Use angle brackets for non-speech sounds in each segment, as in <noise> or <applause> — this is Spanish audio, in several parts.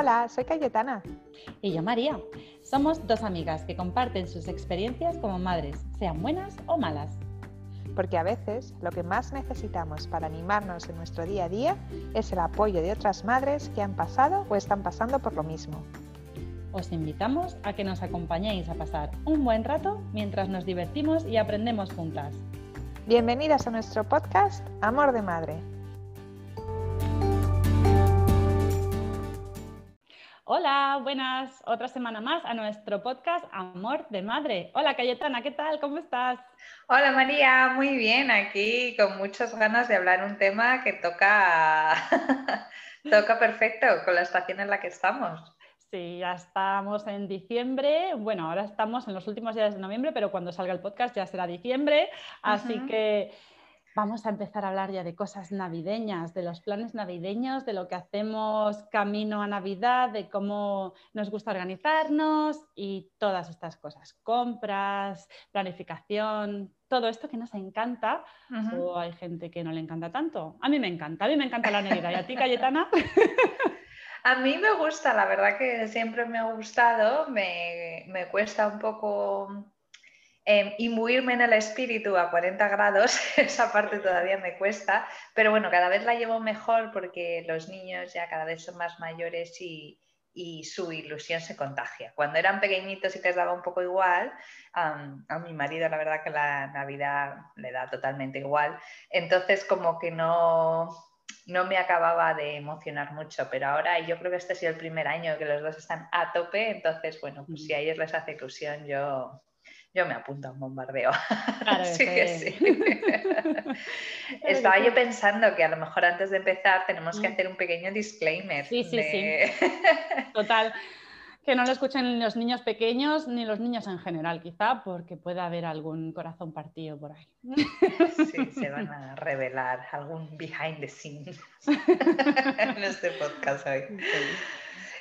Hola, soy Cayetana. Y yo María. Somos dos amigas que comparten sus experiencias como madres, sean buenas o malas. Porque a veces lo que más necesitamos para animarnos en nuestro día a día es el apoyo de otras madres que han pasado o están pasando por lo mismo. Os invitamos a que nos acompañéis a pasar un buen rato mientras nos divertimos y aprendemos juntas. Bienvenidas a nuestro podcast Amor de Madre. Hola, buenas. Otra semana más a nuestro podcast Amor de Madre. Hola Cayetana, ¿qué tal? ¿Cómo estás? Hola María, muy bien. Aquí con muchas ganas de hablar un tema que toca, <laughs> toca perfecto con la estación en la que estamos. Sí, ya estamos en diciembre. Bueno, ahora estamos en los últimos días de noviembre, pero cuando salga el podcast ya será diciembre. Así que vamos a empezar a hablar ya de cosas navideñas, de los planes navideños, de lo que hacemos camino a Navidad, de cómo nos gusta organizarnos y todas estas cosas, compras, planificación, todo esto que nos encanta. O hay gente que no le encanta tanto. A mí me encanta, a mí me encanta la Navidad. ¿Y a ti, Cayetana? <laughs> A mí me gusta, la verdad que siempre me ha gustado, me, me cuesta un poco eh, imbuirme en el espíritu a 40 grados, <laughs> esa parte todavía me cuesta, pero bueno, cada vez la llevo mejor porque los niños ya cada vez son más mayores y, su ilusión se contagia. Cuando eran pequeñitos y les daba un poco igual, a mi marido la verdad que la Navidad le da totalmente igual, entonces como que no, no me acababa de emocionar mucho, pero ahora yo creo que este ha sido el primer año que los dos están a tope, entonces bueno, pues si a ellos les hace ilusión, yo, yo me apunto a un bombardeo. <laughs> Claro sí que sí. Estaba yo pensando que a lo mejor antes de empezar tenemos que mm. hacer un pequeño disclaimer. Sí, sí, sí. <laughs> Total. Que no lo escuchen los niños pequeños ni los niños en general, quizá, porque puede haber algún corazón partido por ahí. <laughs> Sí, se van a revelar algún behind the scenes en este podcast hoy.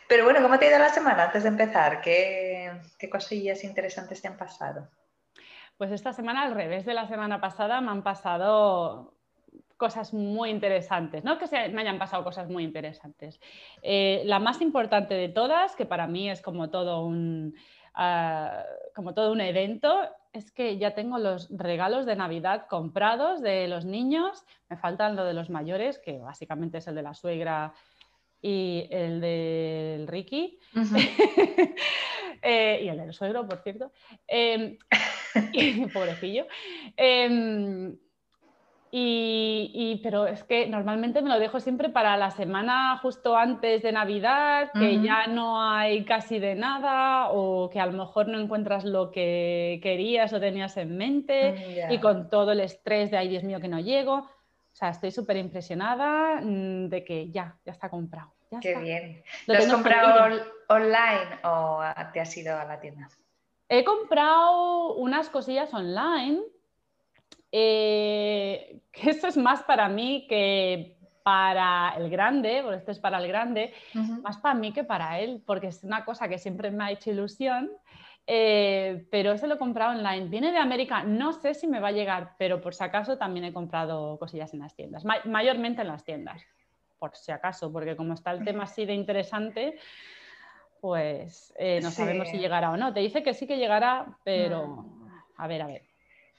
Pero bueno, ¿cómo te ha ido la semana antes de empezar? ¿Qué, cosillas interesantes te han pasado? Pues esta semana, al revés de la semana pasada, me han pasado cosas muy interesantes, no que se, me hayan pasado cosas muy interesantes. Eh, la más importante de todas, que para mí es como todo un, ah, como todo un evento, es que ya tengo los regalos de Navidad comprados de los niños. Me faltan lo de los mayores, que básicamente es el de la suegra y el del Ricky <laughs> eh, y el del suegro, por cierto. Em, <laughs> pobrecillo. Em, y, pero es que normalmente me lo dejo siempre para la semana justo antes de Navidad, que ya no hay casi de nada o que a lo mejor no encuentras lo que querías o tenías en mente y con todo el estrés de, ay Dios mío, que no llego. O sea, estoy súper impresionada mm, de que ya, ya está comprado. Qué bien. ¿Lo, has comprado online o te has ido a la tienda? He comprado unas cosillas online, eh, <laughs> que esto es más para mí que para el grande, porque esto es para el grande, más para mí que para él, porque es una cosa que siempre me ha hecho ilusión. Eh, pero ese lo he comprado online. Viene de América, no sé si me va a llegar, pero por si acaso también he comprado cosillas en las tiendas, mayormente en las tiendas, por si acaso, porque como está el tema así de interesante, pues eh, no sabemos si llegará o no. Te dice que sí que llegará, pero a ver, a ver.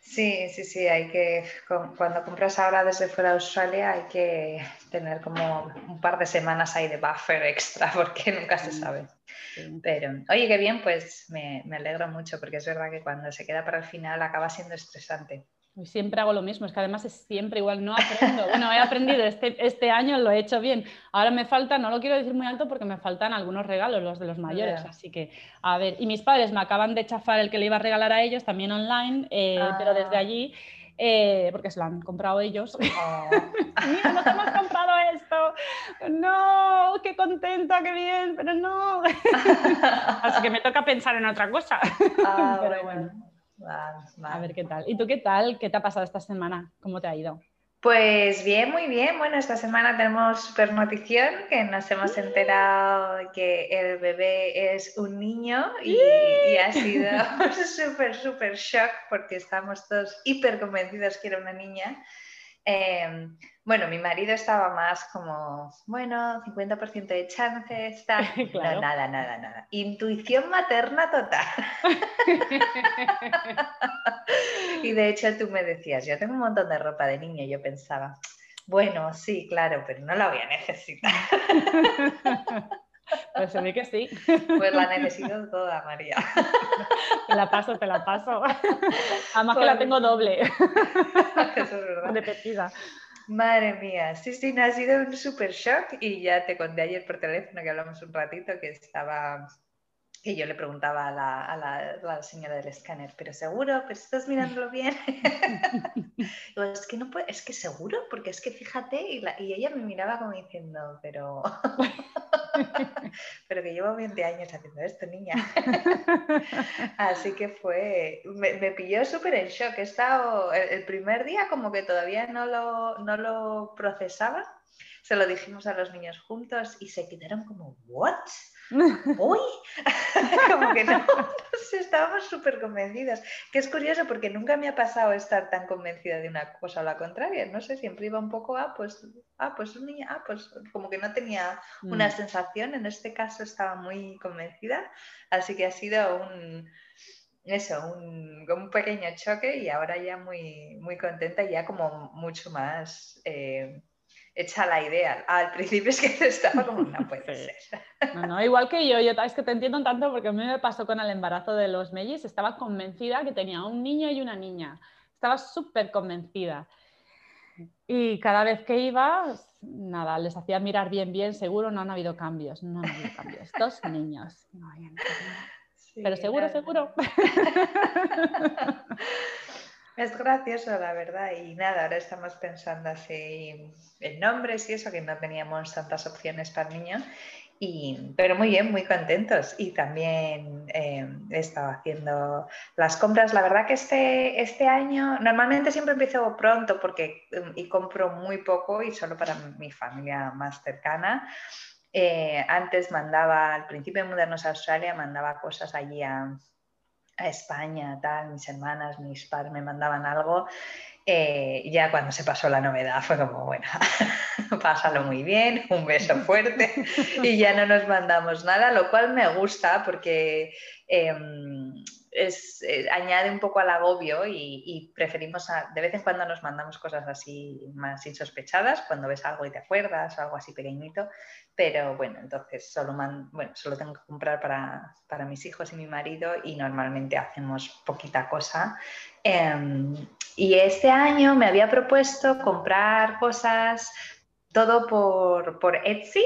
Sí, sí, sí, hay que, cuando compras ahora desde fuera de Australia hay que tener como un par de semanas ahí de buffer extra <laughs> porque nunca se sabe. Pero, oye, qué bien, pues me, me alegro mucho porque es verdad que cuando se queda para el final acaba siendo estresante. Siempre hago lo mismo, es que además es siempre igual, no aprendo. Bueno, he aprendido, este, este año lo he hecho bien. Ahora me falta, no lo quiero decir muy alto porque me faltan algunos regalos, los de los mayores. Así que, a ver, y mis padres me acaban de chafar el que le iba a regalar a ellos también online, eh, pero desde ah. allí, eh, porque se lo han comprado ellos. Oh. <laughs> Mira, nos hemos comprado esto. No, qué contenta, qué bien, pero no. <laughs> Así que me toca pensar en otra cosa. Ah, <laughs> pero bueno. A ver qué tal. ¿Y tú qué tal? ¿Qué te ha pasado esta semana? ¿Cómo te ha ido? Pues bien, muy bien. Bueno, esta semana tenemos super notición que nos hemos enterado que el bebé es un niño y, ha sido <laughs> <laughs> súper, súper shock porque estamos todos hiper convencidos que era una niña. Em, bueno, mi marido estaba más como, bueno, 50% de chances, tal. <laughs> No, nada, nada, nada. Intuición materna total. <laughs> y de hecho tú me decías, yo tengo un montón de ropa de niña y yo pensaba, bueno, sí, claro, pero no la voy a necesitar. <laughs> Pues se ve que sí. Pues la necesito toda, María. Te la paso, te la paso. Además que la tengo doble. Eso es verdad. Repetida. Madre mía, sí, sí, ha sido un super shock y ya te conté ayer por teléfono que hablamos un ratito que estaba y yo le preguntaba a la, señora del escáner, pero seguro, pero estás <laughs> mirándolo bien. <laughs> es que no puede, es que seguro, porque es que fíjate, y, ella me miraba como diciendo, pero, <laughs> pero que llevo 20 años haciendo esto, niña. Así que fue, me, pilló súper en shock. He estado, el, primer día como que todavía no lo, no lo procesaba. Se lo dijimos a los niños juntos y se quedaron como, ¿what? ¡Uy! <laughs> Como que no, estábamos súper convencidas. Que es curioso porque nunca me ha pasado estar tan convencida de una cosa o la contraria. No sé, siempre iba un poco, ah, pues, ah, pues niña, ah, pues como que no tenía una mm. sensación. En este caso estaba muy convencida. Así que ha sido un, eso, un, un pequeño choque y ahora ya muy, muy contenta y ya como mucho más... Eh, hecha la idea. Al principio es que <laughs> estaba como, no puede ser. No, no, igual que yo, yo es que te entiendo tanto porque a mí me pasó con el embarazo de los mellis, estaba convencida que tenía un niño y una niña. Estaba súper convencida. Y cada vez que iba, nada, les hacía mirar bien, bien, seguro no han habido cambios, no han habido cambios. <laughs> Dos niños. Pero seguro, seguro. <laughs> Es gracioso, la verdad. Y nada, ahora estamos pensando así en nombres y eso, que no teníamos tantas opciones para niños. Y, pero muy bien, muy contentos. Y también eh, he estado haciendo las compras. La verdad que este, este año, normalmente siempre empiezo pronto porque y compro muy poco y solo para mi familia más cercana. Eh, antes mandaba, al principio de mudarnos a Australia, mandaba cosas allí a, a España, tal, mis hermanas, mis padres me mandaban algo. Eh, ya cuando se pasó la novedad fue como, bueno, <laughs> pásalo muy bien, un beso <laughs> fuerte y ya no nos mandamos nada, lo cual me gusta porque em, es, eh, añade un poco al agobio y, preferimos, de vez en cuando nos mandamos cosas así más insospechadas, cuando ves algo y te acuerdas o algo así pequeñito, pero bueno, entonces solo, bueno, solo tengo que comprar para, para, mis hijos y mi marido y normalmente hacemos poquita cosa. Em, y este año me había propuesto comprar cosas todo por, por Etsy.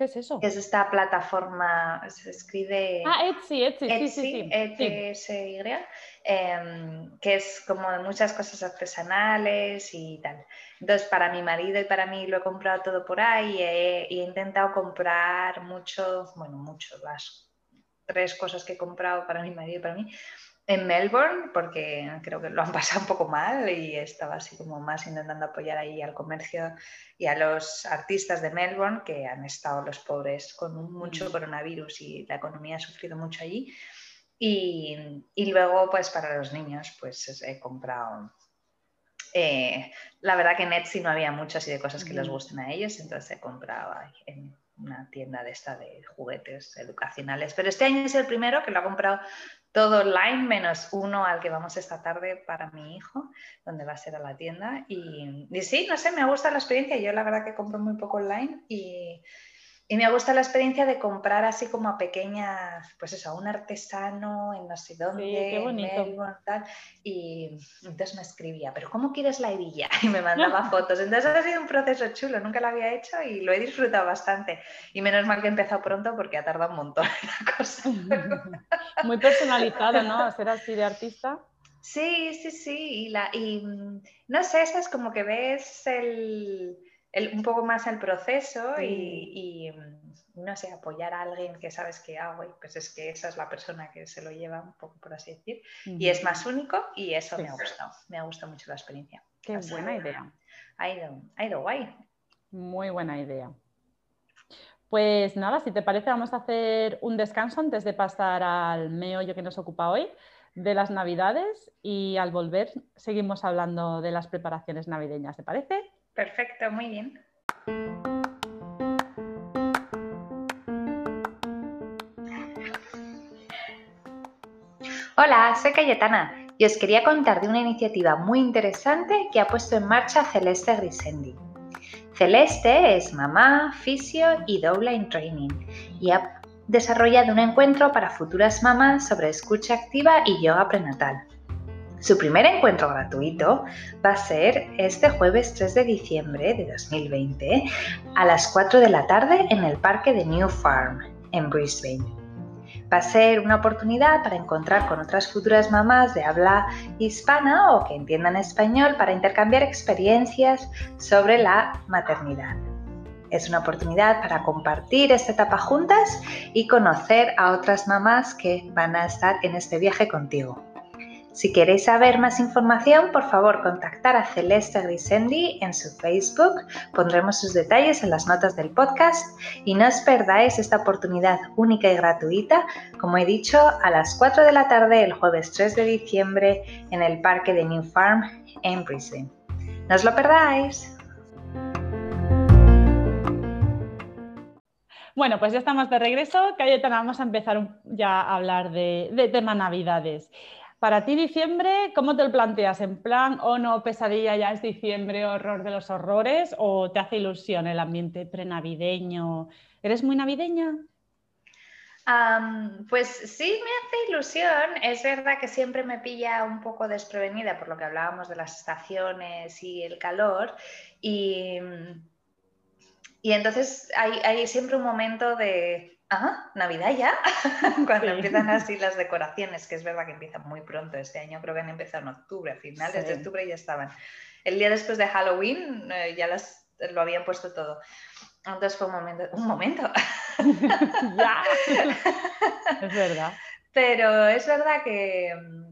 ¿Qué es eso? es esta plataforma, se escribe... Ah, Etsy, Etsy, sí, sí, sí. E em, que es como muchas cosas artesanales y tal. Entonces, para mi marido y para mí lo he comprado todo por ahí y he, intentado comprar mucho, bueno, mucho, las tres cosas que he comprado para mi marido y para mí, en Melbourne, porque creo que lo han <laughs> pasado un poco mal y estaba así como más intentando apoyar ahí al comercio y a los artistas de Melbourne, que han estado los pobres con mucho mm. coronavirus y la economía ha sufrido mucho allí. Y, y luego, pues para los niños, pues he comprado... Eh, la verdad que en Etsy no había muchas y de cosas que les mm. gusten a ellos, entonces he comprado en una tienda de esta de juguetes educacionales. Pero este año es el primero que lo ha comprado todo online, menos uno al que vamos esta tarde para mi hijo, donde va a ser a la tienda. Y, y sí, no sé, me gusta la experiencia. Yo la verdad que compro muy poco online y y me gusta la experiencia de comprar así como a pequeñas, pues eso, a un artesano en no sé dónde, en Melbourne, tal. Y entonces me escribía, ¿pero cómo quieres la hebilla? <laughs> Y me <laughs> mandaba fotos. Entonces ha sido un proceso chulo, nunca lo había hecho y lo he disfrutado bastante. Y menos mal que he empezado pronto porque ha tardado un montón la cosa. <laughs> Muy personalizado, ¿no? Ser así de artista. Sí, sí, sí. Y, la, y mm, no sé, es como que ves el un poco más el proceso y, mm, no sé, apoyar a alguien que sabes que hago, ah, pues es que esa es la persona que se lo lleva un poco, por así decir, y es más único y eso me ha gustado, me ha gustado mucho la experiencia. Qué buena idea. Ha ido, ha ido guay. Muy buena idea. Pues nada, si te parece, vamos a hacer un descanso antes de pasar al meollo que nos ocupa hoy. de las Navidades y al volver seguimos hablando de las preparaciones navideñas, ¿te parece? Perfecto, muy bien. Hola, soy Cayetana y os quería contar de una iniciativa muy interesante que ha puesto en marcha Celeste Grisendi. Celeste es mamá, fisio y doula in training y ha desarrollado un encuentro para futuras mamás sobre escucha activa y yoga prenatal. Su primer encuentro gratuito va a ser este jueves 3 de diciembre de 2020 a las 4 de la tarde en el parque de New Farm, en Brisbane. Va a ser una oportunidad para encontrar con otras futuras mamás de habla hispana o que entiendan español para intercambiar experiencias sobre la maternidad. Es una oportunidad para compartir esta etapa juntas y conocer a otras mamás que van a estar en este viaje contigo. Si queréis saber más información, por favor contactar a Celeste Grisendi en su Facebook. Pondremos sus detalles en las notas del podcast y no os perdáis esta oportunidad única y gratuita, como he dicho, a las 4 de la tarde el jueves 3 de diciembre en el parque de New Farm en Brisbane. No os lo perdáis. Bueno, pues ya estamos de regreso. Cayetana, vamos a empezar ya a hablar de, de Navidades. Para ti diciembre, ¿cómo te lo planteas? ¿En plan o no pesadilla ya es diciembre, horror de los horrores? ¿O te hace ilusión el ambiente prenavideño? ¿Eres muy navideña? pues sí, me hace ilusión. Es verdad que siempre me pilla un poco desprevenida por lo que hablábamos de las estaciones y el calor. Y, y entonces hay siempre un momento de Ah, Navidad ya, <laughs> cuando empiezan así las decoraciones, que es verdad que empiezan muy pronto. Este año creo que han empezado en octubre, a finales de octubre ya estaban. El día después de Halloween eh, ya las, lo habían puesto todo. Entonces fue un momento, un momento. <laughs> ya, <laughs> es verdad. Pero es verdad que mm,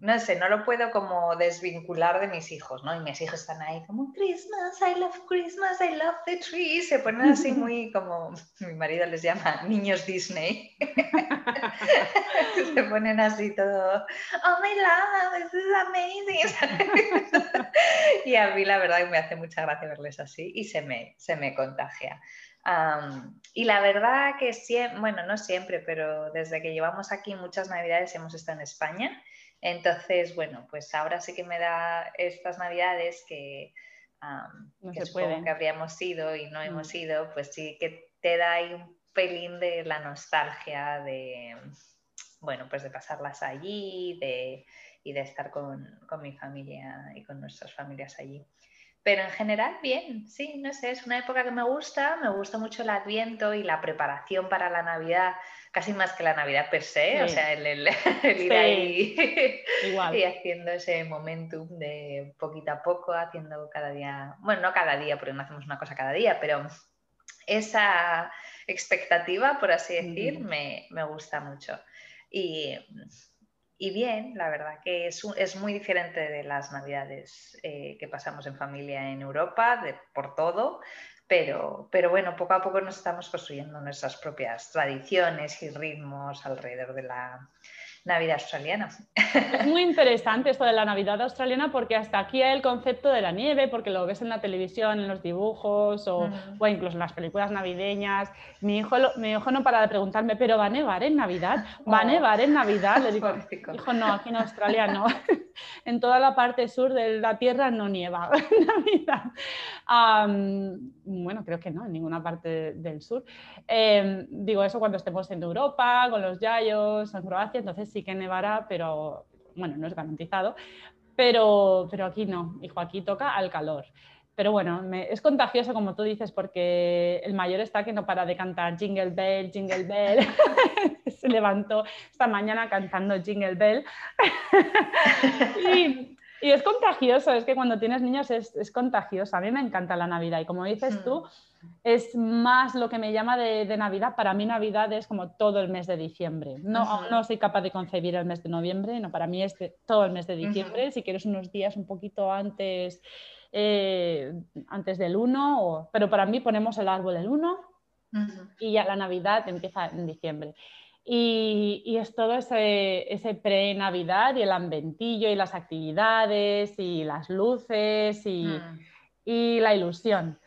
no sé, no lo puedo como desvincular de mis hijos, ¿no? Y mis hijos están ahí como, Christmas, I love Christmas, I love the tree. Se ponen así <laughs> muy como, mi marido les llama niños Disney. <laughs> Se ponen así todo, oh my love, this is amazing. <laughs> y a mí la verdad que me hace mucha gracia verles así y se me, se me contagia. y la verdad que siempre, bueno, no siempre, pero desde que llevamos aquí muchas navidades hemos estado en España entonces, bueno, pues ahora sí que me da estas navidades que, que habríamos ido y no hemos mm. ido, pues sí que te da ahí un pelín de la nostalgia de, bueno, pues de pasarlas allí y de estar con, con mi familia y con nuestras familias allí. Pero en general, bien, sí, no sé, es una época que me gusta, me gusta mucho el adviento y la preparación para la Navidad, casi más que la Navidad per se, o sea, el, <laughs> ir ahí y haciendo ese momentum de poquito a poco, haciendo cada día, bueno, no cada día, porque no hacemos una cosa cada día, pero esa expectativa, por así decir, me, me gusta mucho. Y y bien, la verdad que es, es muy diferente de las navidades eh, que pasamos en familia en Europa, de, por todo, pero, pero bueno, poco a poco nos estamos construyendo nuestras propias tradiciones y ritmos alrededor de la, Navidad australiana. Es muy interesante esto de la Navidad australiana porque hasta aquí hay el concepto de la nieve, porque lo ves en la televisión, en los dibujos o, incluso en las películas navideñas. Mi hijo, mi hijo no para de preguntarme, ¿pero va a nevar en Navidad? ¿Va a oh. nevar en Navidad? Le <laughs> digo, hijo, no, aquí en Australia no. <laughs> en toda la parte sur de la Tierra no nieva <laughs> en Navidad. bueno, creo que no, en ninguna parte del sur. Em, digo eso cuando estemos en Europa, con los Yayos, en Croacia, entonces sí que nevará, pero bueno, no es garantizado, pero, pero aquí no, hijo, aquí toca al calor. Pero bueno, es contagioso como tú dices porque el mayor está que no para de cantar Jingle Bell, Jingle Bell. <laughs> Se levantó esta mañana cantando Jingle Bell. <laughs> y, y, es contagioso, es que cuando tienes niños es, es contagioso. A mí me encanta la Navidad y como dices tú, mm es más lo que me llama de, Navidad. Para mí Navidad es como todo el mes de diciembre. No, no soy capaz de concebir el mes de noviembre, no, para mí es todo el mes de diciembre. Si quieres unos días un poquito antes, eh, antes del 1, pero para mí ponemos el árbol el 1 y ya la Navidad empieza en diciembre. Y, es todo ese, ese pre-Navidad y el ambientillo y las actividades y las luces y, mm. y, la ilusión,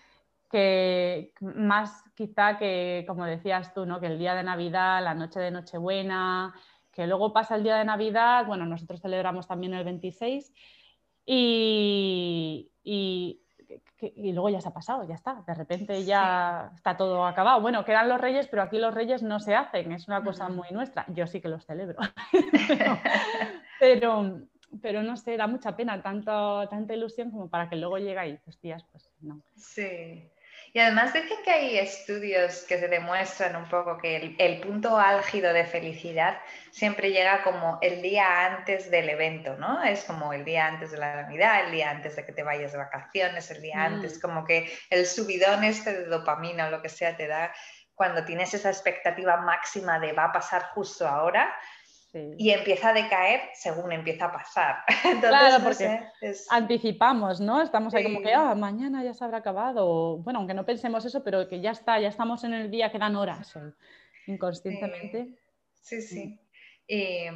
que más quizá que, como decías tú, ¿no? que el día de Navidad, la noche de Nochebuena, que luego pasa el día de Navidad, bueno, nosotros celebramos también el 26 y, y luego ya se ha pasado, ya está, de repente ya está todo acabado. Bueno, quedan los reyes, pero aquí los reyes no se hacen, es una cosa muy nuestra. Yo sí que los celebro, <laughs> <laughs> pero, pero, no sé, da mucha pena, tanto, tanta ilusión como para que luego llegue ahí, días, pues no. Sí. Y además dicen que hay estudios que se demuestran un poco que el, punto álgido de felicidad siempre llega como el día antes del evento, ¿no? Es como el día antes de la Navidad, el día antes de que te vayas de vacaciones, el día mm. antes, como que el subidón este de dopamina o lo que sea te da cuando tienes esa expectativa máxima de va a pasar justo ahora, y empieza a decaer según empieza a pasar. <laughs> claro, porque anticipamos, ¿no? Estamos ahí como que, ah, mañana ya se habrá acabado. Bueno, aunque no pensemos eso, pero que ya está, ya estamos en el día, quedan horas, inconscientemente. Sí, sí. Y,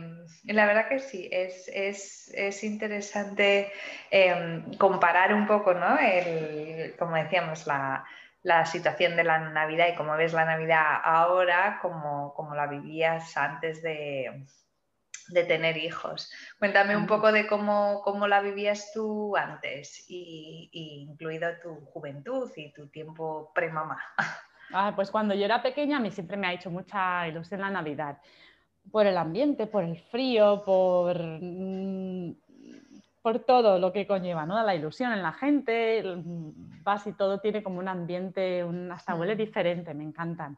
la verdad que sí, es, es, es interesante em, comparar un poco, ¿no? El, como decíamos, la, la situación de la Navidad y cómo ves la Navidad ahora, como, como la vivías antes de, de tener hijos. Cuéntame un poco de cómo, cómo la vivías tú antes, y, incluido tu juventud y tu tiempo pre-mamá. Ah, pues cuando yo era pequeña a mí siempre me ha hecho mucha ilusión la Navidad, por el ambiente, por el frío, por, mm, por todo lo que conlleva, ¿no? La ilusión en la gente, vas y todo tiene como un ambiente, un, hasta huele mm. diferente, me encantan.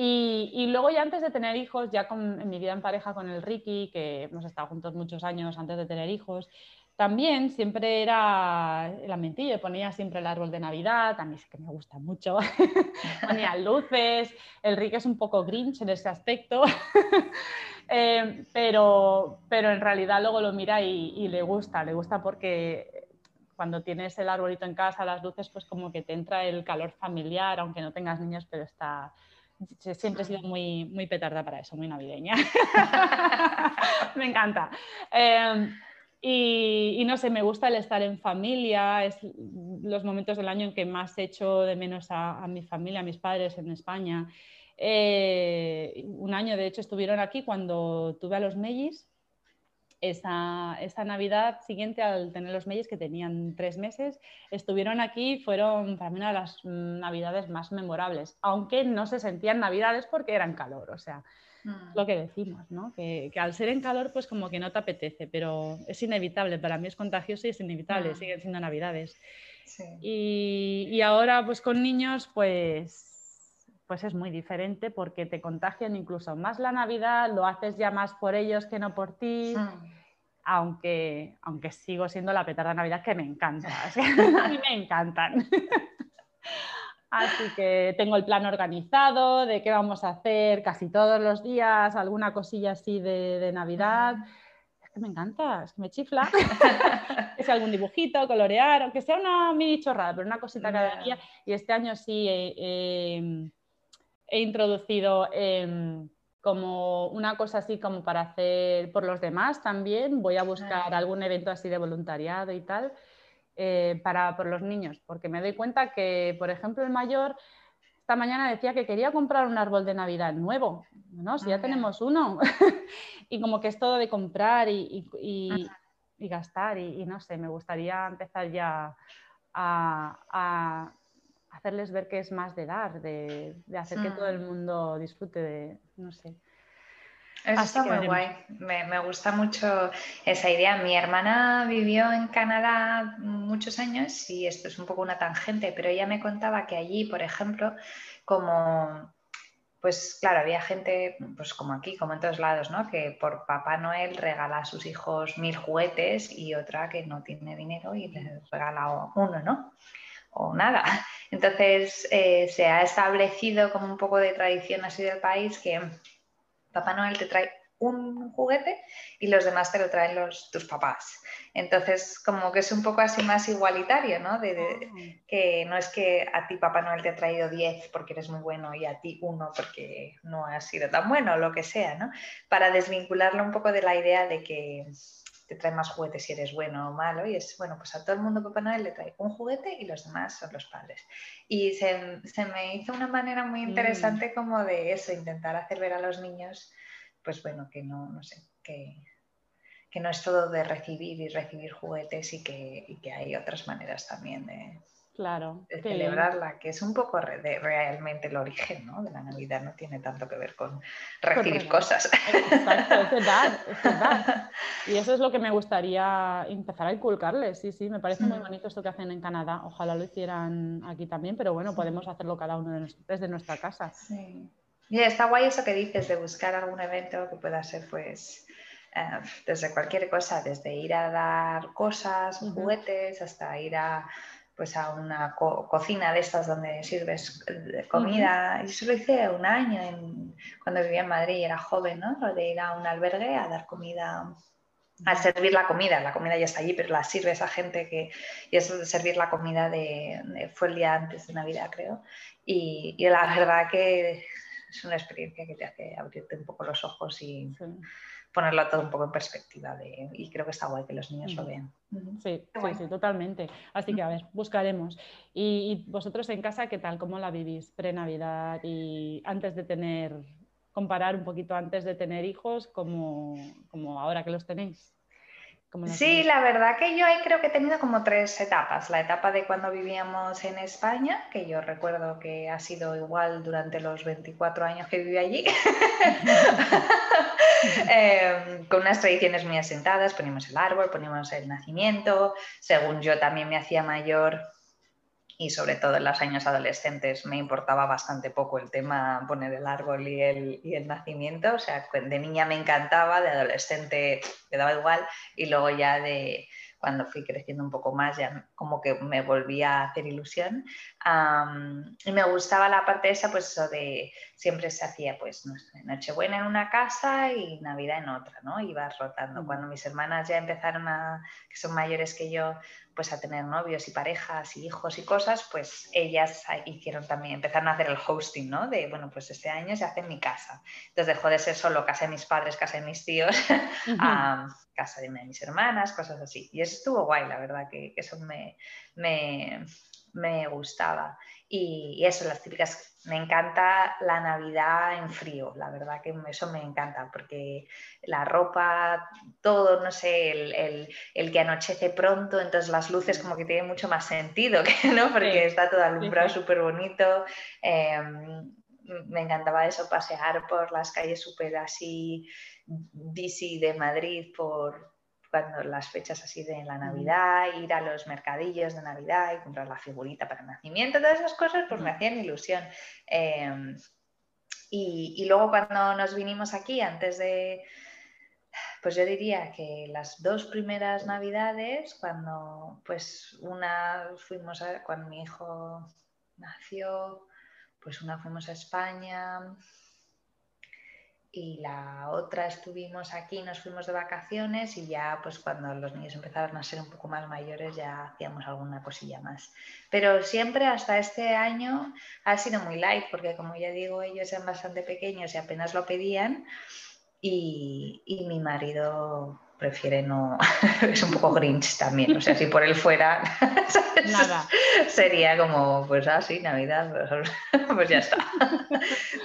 Y, luego ya antes de tener hijos, ya con, en mi vida en pareja con el Ricky, que hemos estado juntos muchos años antes de tener hijos, también siempre era el ambientillo, ponía siempre el árbol de Navidad, a mí es que me gusta mucho, <laughs> ponía luces, el Ricky es un poco grinch en ese aspecto, <laughs> eh, pero, pero en realidad luego lo mira y, y le gusta, le gusta porque cuando tienes el arbolito en casa, las luces, pues como que te entra el calor familiar, aunque no tengas niños, pero está, siempre he sido muy, muy petarda para eso, muy navideña. <laughs> me encanta. Em, y, no sé, me gusta el estar en familia, es los momentos del año en que más echo de menos a, mi familia, a mis padres en España. Eh, un año, de hecho, estuvieron aquí cuando tuve a los Mellis esa, Navidad siguiente al tener los Meyes, que tenían tres meses, estuvieron aquí, fueron para mí una de las mm, Navidades más memorables, aunque no se sentían Navidades porque eran calor, o sea, mm. lo que decimos, ¿no? Que, al ser en calor, pues como que no te apetece, pero es inevitable, para mí es contagioso y es inevitable, mm. siguen siendo Navidades. Y, y ahora, pues con niños, pues pues es muy diferente porque te contagian incluso más la Navidad, lo haces ya más por ellos que no por ti, aunque, aunque sigo siendo la petarda de Navidad que me encanta, <laughs> <laughs> a mí me encantan. <laughs> Así que tengo el plan organizado de qué vamos a hacer casi todos los días, alguna cosilla así de, Navidad. Es que me encanta, es que me chifla. sea algún dibujito, colorear, aunque sea una mini chorrada, pero una cosita cada día. Y este año sí he introducido em, como una cosa así como para hacer por los demás también. Voy a buscar algún evento así de voluntariado y tal eh, para por los niños, porque me doy cuenta que, por ejemplo, el mayor esta mañana decía que quería comprar un árbol de Navidad nuevo, ¿no? Si ya tenemos uno. <laughs> y como que es todo de comprar y, gastar y, no sé, me gustaría empezar ya a hacerles ver que es más de dar, de, hacer que todo el mm. mundo disfrute de, no sé. Eso está muy guay, me, gusta mucho esa idea. Mi hermana vivió en Canadá muchos años y esto es un poco una tangente, pero ella me contaba que allí, por ejemplo, como, pues claro, había gente, pues como aquí, como en todos lados, ¿no? Que por Papá Noel regala a sus hijos mil juguetes y otra que no tiene dinero y les regala uno, ¿no? O nada. <laughs> Entonces eh, se ha establecido como un poco de tradición así del país que Papá Noel te trae un juguete y los demás te lo traen los, tus papás. Entonces, como que es un poco así más igualitario, ¿no? De, ah. que no es que a ti Papá Noel te ha traído 10 porque eres muy bueno y a ti uno porque no has sido tan bueno o lo que sea, ¿no? Para desvincularlo un poco de la idea de que te trae más juguetes si eres bueno o malo. Y es, bueno, pues a todo el mundo Papá Noel le trae un juguete y los demás son los padres. Y se, se me hizo una manera muy mm. interesante como de eso, intentar hacer ver a los niños, pues bueno, que no, no sé, que, que no es todo de recibir y recibir juguetes y que, y que hay otras maneras también de, Claro. De celebrarla, que es un poco de, realmente el origen ¿no? de la Navidad, no tiene tanto que ver con recibir cosas. Exacto, es verdad, es verdad. <laughs> Y eso es lo que me gustaría empezar a inculcarles, sí, sí, me parece muy mm. bonito esto que hacen en Canadá, ojalá lo hicieran aquí también, pero bueno, podemos hacerlo cada uno desde nuestra casa. Sí. Y está guay eso que dices de buscar algún evento que pueda ser pues... Eh, desde cualquier cosa, desde ir a dar cosas, juguetes, hasta ir a pues a una cocina de estas donde sirves eh, comida. Y eso lo hice un año cuando vivía en Madrid y era joven, ¿no? Lo de ir a un albergue a dar comida, a servir la comida. La comida ya está allí, pero la sirves a gente que... Y eso de servir la comida de, fue el día antes de Navidad, creo. Y, la verdad que es una experiencia que te hace abrirte un poco los ojos y ponerlo todo un poco en perspectiva de, y creo que está guay que los niños lo vean. Sí, sí, sí, totalmente. Así que a ver, buscaremos. Y, vosotros en casa, ¿qué tal? ¿Cómo la vivís pre-Navidad y antes de tener, comparar un poquito antes de tener hijos como, como ahora que los tenéis? Sí, la verdad que yo ahí creo que he tenido como tres etapas. La etapa de cuando vivíamos en España, que yo recuerdo que ha sido igual durante los 24 años que viví allí, <laughs> <laughs> em, con unas tradiciones muy asentadas, poníamos el árbol, poníamos el nacimiento, según yo también me hacía mayor y sobre todo en los años adolescentes me importaba bastante poco el tema poner el árbol y el, y el, nacimiento. O sea, de niña me encantaba, de adolescente me daba igual y luego ya de cuando fui creciendo un poco más ya como que me volvía a hacer ilusión. y me gustaba la parte esa, pues eso de siempre se hacía pues no sé, Nochebuena en una casa y Navidad en otra, ¿no? Iba rotando. Mm. Cuando mis hermanas ya empezaron a, que son mayores que yo, pues a tener novios y parejas y hijos y cosas, pues ellas hicieron también, empezaron a hacer el hosting, ¿no? De, bueno, pues este año se hace en mi casa. Entonces dejó de ser solo casa de mis padres, casa de mis tíos, <laughs> a casa de mis hermanas, cosas así. Y eso estuvo guay, la verdad, que, eso me, me, me gustaba. Y, eso, las típicas, me encanta la Navidad en frío, la verdad que eso me encanta, porque la ropa, todo, no sé, el, el, que anochece pronto, entonces las luces como que tienen mucho más sentido, ¿no? Porque está todo alumbrado súper bonito. Em, me encantaba eso, pasear por las calles súper así, busy de Madrid, por, cuando las fechas así de la Navidad, ir a los mercadillos de Navidad y comprar la figurita para el nacimiento, todas esas cosas pues me hacían ilusión. Em, y, luego cuando nos vinimos aquí, antes de, pues yo diría que las dos primeras Navidades, cuando pues una fuimos, a, cuando mi hijo nació, pues una fuimos a España, y la otra estuvimos aquí, nos fuimos de vacaciones y ya pues cuando los niños empezaron a ser un poco más mayores ya hacíamos alguna cosilla más. Pero siempre hasta este año ha sido muy light porque como ya digo ellos eran bastante pequeños y apenas lo pedían y, y mi marido prefiere no, <laughs> es un poco grinch también, o sea, si por él fuera, <laughs> Nada. sería como, pues así, ah, Navidad, pues, <laughs> pues, ya está.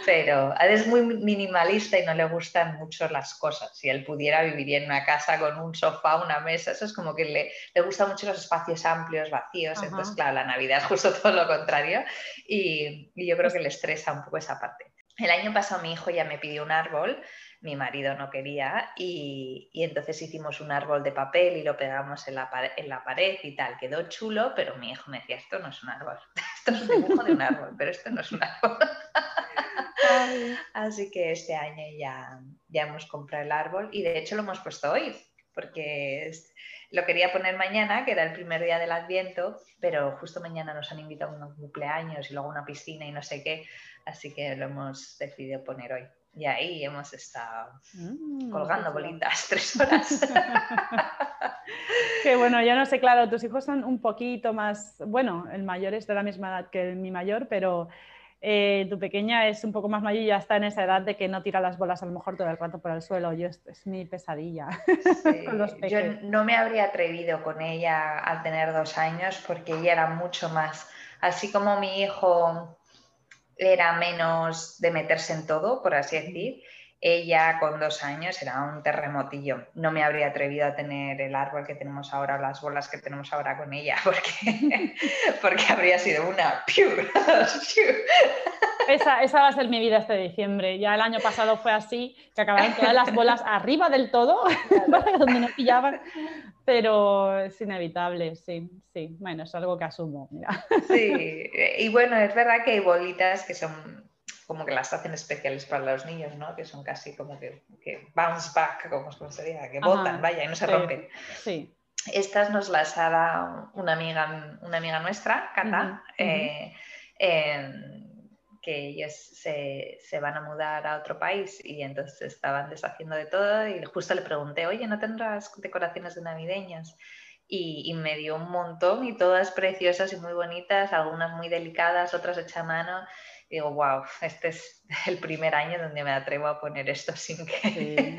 Pero es muy minimalista y no le gustan mucho las cosas. Si él pudiera, viviría en una casa con un sofá, una mesa, eso es como que le, le gustan mucho los espacios amplios, vacíos, entonces, claro, la Navidad es justo todo lo contrario y, y yo creo que le estresa un poco esa parte. El año pasado mi hijo ya me pidió un árbol mi marido no quería y, entonces hicimos un árbol de papel y lo pegamos en la, en la, pared y tal. Quedó chulo, pero mi hijo me decía, esto no es un árbol, <laughs> esto es un dibujo de un árbol, pero esto no es un árbol. <laughs> Así que este año ya, ya hemos comprado el árbol y de hecho lo hemos puesto hoy, porque lo quería poner mañana, que era el primer día del Adviento, pero justo mañana nos han invitado a un cumpleaños y luego a una piscina y no sé qué, así que lo hemos decidido poner hoy. Y ahí hemos estado mm, colgando bolitas <laughs> tres horas. <laughs> Qué bueno, yo no sé, claro, tus hijos son un poquito más, bueno, el mayor es de la misma edad que mi mayor, pero eh, tu pequeña es un poco más mayor y ya está en esa edad de que no tira las bolas a lo mejor todo el rato por el suelo. Yo, es, es mi pesadilla. <laughs> yo no me habría atrevido con ella al tener dos años porque ella era mucho más, así como mi hijo era menos de meterse en todo, por así decir. Ella con dos años era un terremotillo. No me habría atrevido a tener el árbol que tenemos ahora, las bolas que tenemos ahora con ella, <laughs> porque, porque habría sido una... Esa, esa, va a ser mi vida este diciembre. Ya el año pasado fue así, que acabaron todas las bolas arriba del todo, <laughs> donde no pillaban. Pero es inevitable, sí, sí. Bueno, es algo que asumo. Sí, y bueno, es verdad que hay bolitas que son como que las hacen especiales para los niños, ¿no? Que son casi como que, bounce back, como se diga, que botan, vaya, y no se rompen. Sí. Estas nos las ha dado una amiga, una amiga nuestra, Cata, eh, que ellos se, se, van a mudar a otro país y entonces estaban deshaciendo de todo y justo le pregunté, oye, ¿no tendrás decoraciones de navideñas? Y, y, me dio un montón y todas preciosas y muy bonitas, algunas muy delicadas, otras hechas a mano digo, wow, este es <laughs> el primer año donde me atrevo a poner esto <laughs> sin que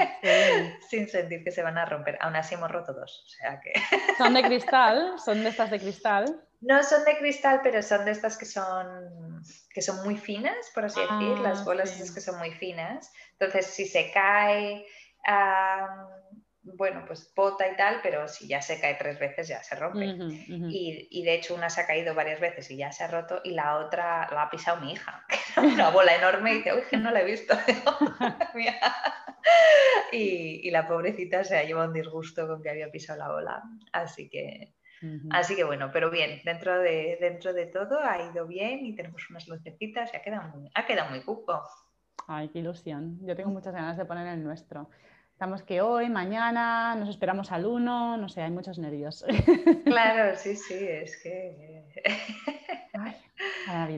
<laughs> sin sentir que se van a romper. Aún así hemos roto dos. O sea que... ¿Son de cristal? ¿Son de estas de cristal? No son de cristal, pero son de estas que son, que son muy finas, por así decir, las ah, bolas que son muy finas. Entonces, si se cae, bueno, pues bota y tal, pero si ya se cae tres veces ya se rompe. Y, de hecho una se ha caído varias veces y ya se ha roto y la otra la ha pisado mi hija, <laughs> una bola enorme y dice, uy, que no la he visto. <laughs> y, la pobrecita se ha llevado un disgusto con que había pisado la bola. Así que, así que bueno, pero bien, dentro de, dentro de todo ha ido bien y tenemos unas lucecitas y ha quedado muy, ha quedado muy cuco. Ay, qué ilusión. Yo tengo muchas ganas de poner el nuestro. Estamos que hoy, mañana, nos esperamos al uno, no sé, hay muchos nervios. Claro, <laughs> sí, sí, es que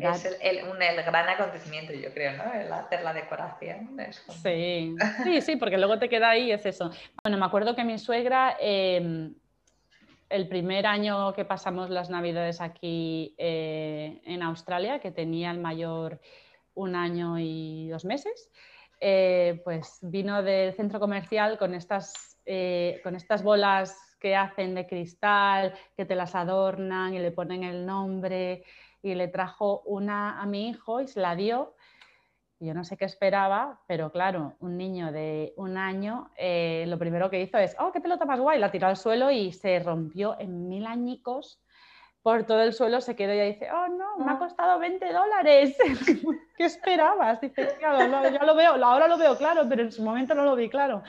es el, un, el, gran acontecimiento, yo creo, ¿no? El hacer la decoración. Sí, sí, sí, porque luego te queda ahí, es eso. Bueno, me acuerdo que mi suegra, em, el primer año que pasamos las navidades aquí eh, en Australia, que tenía el mayor un año y dos meses, eh, pues vino del centro comercial con estas, eh, con estas bolas que hacen de cristal, que te las adornan y le ponen el nombre y le trajo una a mi hijo y se la dio. Yo no sé qué esperaba, pero claro, un niño de un año eh, lo primero que hizo es, oh, qué pelota más guay, la tiró al suelo y se rompió en mil añicos por todo el suelo se quedó y dice, oh no, me ha ah. costado 20 dólares. <laughs> ¿Qué esperabas? Dice, claro, ya lo veo, ahora lo veo claro, pero en su momento no lo vi claro.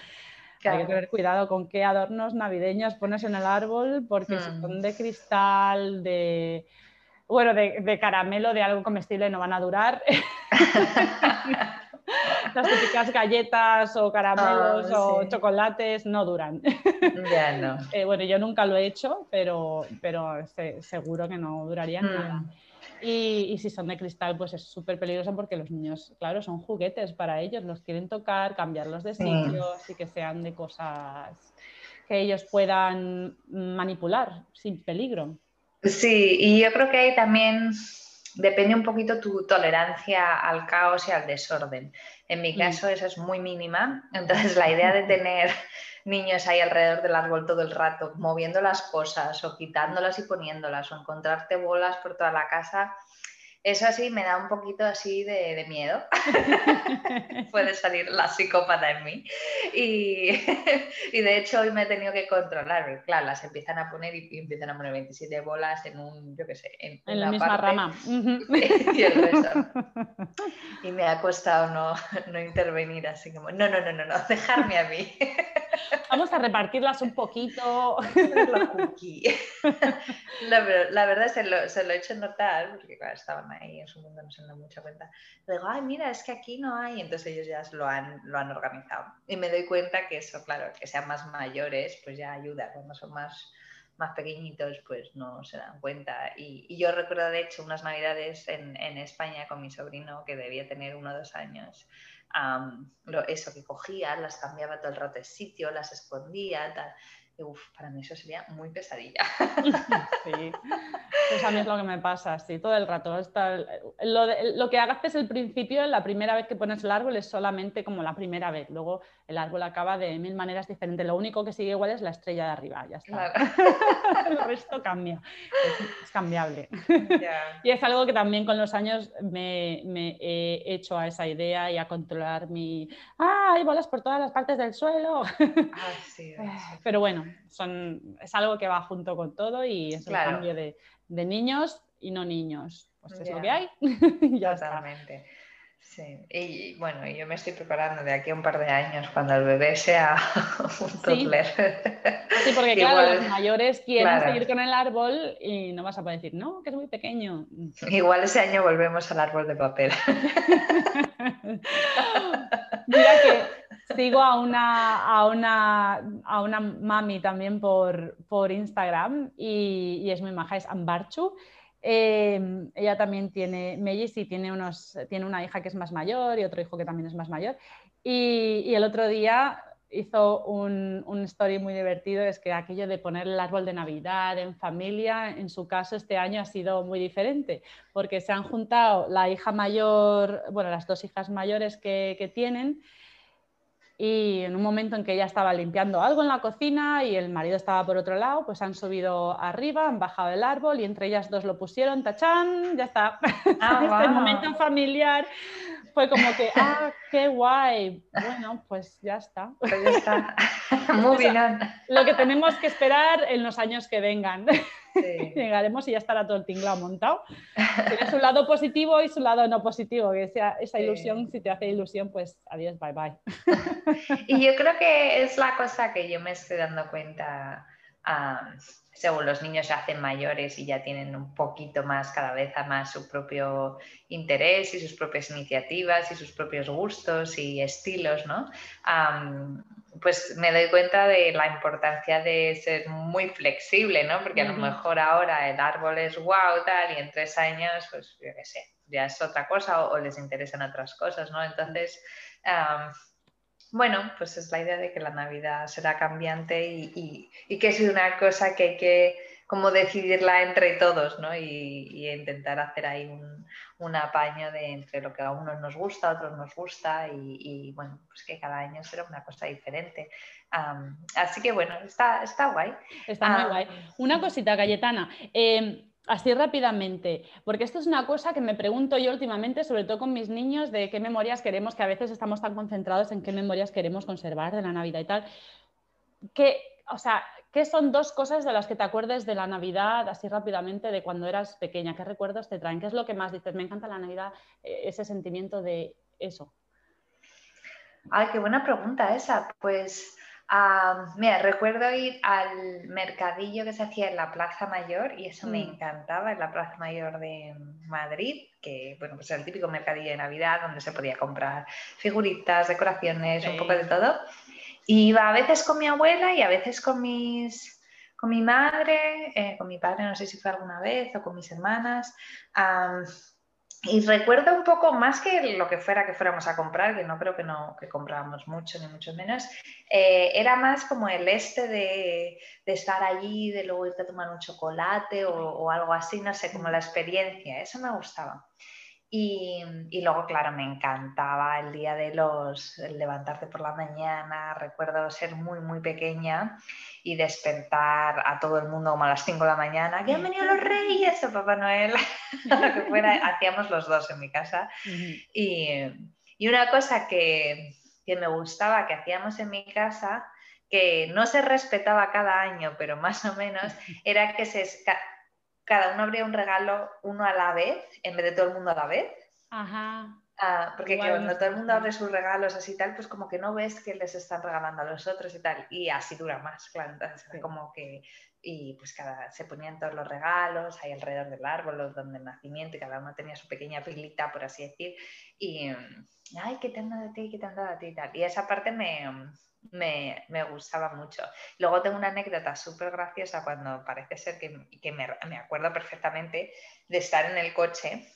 Hay que tener cuidado con qué adornos navideños pones en el árbol, porque si son mm. de cristal, de, bueno, de, de, caramelo, de algo comestible, no van a durar. <laughs> <laughs> las típicas galletas o caramelos o chocolates no duran. Ya <laughs> no. Eh, bueno, yo nunca lo he hecho, pero, pero seguro que no durarían mm. nada. Y, y, si son de cristal, pues es súper peligroso porque los niños, claro, son juguetes para ellos, los quieren tocar, cambiarlos de sitio, así que sean de cosas que ellos puedan manipular sin peligro. Sí, y yo creo que hay también depende un poquito tu tolerancia al caos y al desorden. En mi mm. caso esa es muy mínima, entonces la idea de tener niños ahí alrededor del árbol todo el rato, moviendo las cosas o quitándolas y poniéndolas o encontrarte bolas por toda la casa, eso así me da un poquito así de, miedo. <laughs> Puede salir la psicópata en mí. <laughs> Y, de hecho hoy me he tenido que controlar, claro, las empiezan a poner y, empiezan a poner 27 bolas en un, yo qué sé, en, la misma rama. <laughs> y el resto. Y me ha costado no, no intervenir así como, no, no, no, no, no, dejarme a mí. Vamos a repartirlas un poquito. la, la verdad se lo, se lo, he hecho notar, porque claro, estaban ahí en su mundo, no se han dado mucha cuenta. digo, ay, mira, es que aquí no hay. Entonces ellos ya lo han, lo han organizado. Y me doy cuenta que eso, claro, que sean más mayores, pues ya ayuda. Cuando son más, más pequeñitos pues no se dan cuenta. Y, yo recuerdo de hecho unas navidades en, en, España con mi sobrino que debía tener uno o dos años. eso que cogía, las cambiaba todo el rato de sitio, las escondía, tal para mí eso sería muy pesadilla. <laughs> Sí, pues a mí es lo que me pasa, sí, todo el rato. lo, lo, que hagas el principio, la primera vez que pones el árbol es solamente como la primera vez. Luego el árbol acaba de mil maneras diferentes. Lo único que sigue igual es la estrella de arriba, ya está. <laughs> el resto cambia, es, cambiable. <laughs> Y es algo que también con los años me, he hecho a esa idea y a controlar mi... ¡Ah, hay bolas por todas las partes del suelo! Ah, sí, Pero bueno, son, es algo que va junto con todo y es un cambio de, niños y no niños. Pues es lo que hay. <laughs> ya Totalmente. Sí, y bueno, yo me estoy preparando de aquí a un par de años cuando el bebé sea <laughs> un toddler. Sí, porque claro, los mayores quieren seguir con el árbol y no vas a poder decir, no, que es muy pequeño. <laughs> Igual ese año volvemos al árbol de papel. Mira que sigo a una, a una, a una mami también por, por Instagram y, y, es muy maja, es Ambarchu. Em, ella también tiene Mellis y tiene, unos, tiene una hija que es más mayor y otro hijo que también es más mayor. Y, y el otro día hizo un, un, story muy divertido, es que aquello de poner el árbol de Navidad en familia, en su caso este año ha sido muy diferente, porque se han juntado la hija mayor, bueno, las dos hijas mayores que, que tienen, y en un momento en que ella estaba limpiando algo en la cocina y el marido estaba por otro lado, pues han subido arriba, han bajado el árbol y entre ellas dos lo pusieron, tachán, ya está. <laughs> Ah, este momento familiar fue como que, ah, qué guay. Bueno, pues ya está. Pues ya está. <laughs> Muy bien. Lo que tenemos que esperar en los años que vengan. <laughs> Llegaremos <laughs> y ya estará todo el tinglado montado. Tiene su lado positivo y su lado no positivo, que sea esa ilusión, si te hace ilusión, pues adiós, bye bye. <laughs> Y yo creo que es la cosa que yo me estoy dando cuenta. Según los niños se hacen mayores y ya tienen un poquito más, cada vez más su propio interés y sus propias iniciativas y sus propios gustos y estilos, ¿no? pues me doy cuenta de la importancia de ser muy flexible, ¿no? Porque a lo mejor ahora el árbol es wow, tal, y en tres años, pues yo qué sé, ya es otra cosa o, les interesan otras cosas, ¿no? Entonces, bueno, pues es la idea de que la Navidad será cambiante y, y que es una cosa que hay que como decidirla entre todos, ¿no? Y, intentar hacer ahí un, apaño de entre lo que a unos nos gusta, a otros nos gusta y, bueno, pues que cada año será una cosa diferente. así que bueno, está, está guay. Está muy guay. Una cosita, Cayetana. Em, así rápidamente, porque esto es una cosa que me pregunto yo últimamente, sobre todo con mis niños, de qué memorias queremos, que a veces estamos tan concentrados en qué memorias queremos conservar de la Navidad y tal. Que, o sea, ¿Qué son dos cosas de las que te acuerdes de la Navidad así rápidamente de cuando eras pequeña? ¿Qué recuerdos te traen? ¿Qué es lo que más dices? Me encanta la Navidad, eh, ese sentimiento de eso. Ay, qué buena pregunta esa. Pues, mira, recuerdo ir al mercadillo que se hacía en la Plaza Mayor y eso me mm. encantaba, en la Plaza Mayor de Madrid, que, bueno, pues era el típico mercadillo de Navidad donde se podía comprar figuritas, decoraciones, un poco de todo. Y iba a veces con mi abuela y a veces con, mis, con mi madre, eh, con mi padre, no sé si fue alguna vez, o con mis hermanas. Y recuerdo un poco más que lo que fuera que fuéramos a comprar, que no creo que no que comprábamos mucho, ni mucho menos, eh, era más como el este de, de, estar allí, de luego irte a tomar un chocolate o algo así, no sé, como la experiencia, eso me gustaba. Y, luego, claro, me encantaba el día de los, levantarte por la mañana, recuerdo ser muy, muy pequeña y despertar a todo el mundo como a las 5 de la mañana, que han venido los reyes o Papá Noel, <laughs> lo que fuera, <laughs> hacíamos los dos en mi casa. y, y, una cosa que, que me gustaba que hacíamos en mi casa, que no se respetaba cada año, pero más o menos, <laughs> era que se cada uno abría un regalo uno a la vez, en vez de todo el mundo a la vez. Ajá. Ah, porque cuando todo el mundo abre sus regalos así y tal, pues como que no ves que les están regalando a los otros y tal. Y así dura más, claro. Entonces, como que. Y pues cada, se ponían todos los regalos ahí alrededor del árbol, donde el nacimiento, y cada uno tenía su pequeña pilita, por así decir. Y. Ay, ¿qué te han dado a ti? ¿Qué te han dado a ti? Y tal. Y esa parte me, me, gustaba mucho. Luego tengo una anécdota súper graciosa cuando parece ser que, me, acuerdo perfectamente de estar en el coche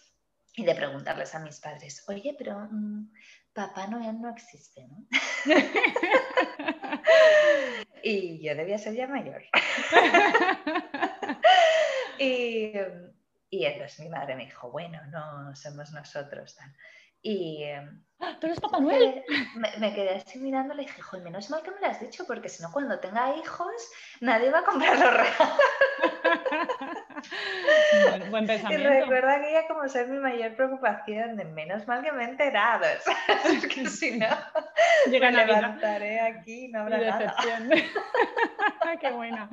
y de preguntarles a mis padres, oye, pero mm, Papá Noel no existe, ¿no? <laughs> y yo debía ser ya mayor. <laughs> y, y entonces mi madre me dijo, bueno, no somos nosotros. Tal. Y. Em, ¡Ah, ¿Tú eres Papá Noel? Me, quedé así mirando y le dije, joder, menos mal que me lo has dicho, porque si no, cuando tenga hijos, nadie va a comprar los regalos. <laughs> Buen, buen pensamiento. Y recuerda que ya como ser mi mayor preocupación, de menos mal que me he enterado, ¿sabes? <laughs> que si no, Llega me levantaré aquí y no habrá nada. <laughs> Qué buena.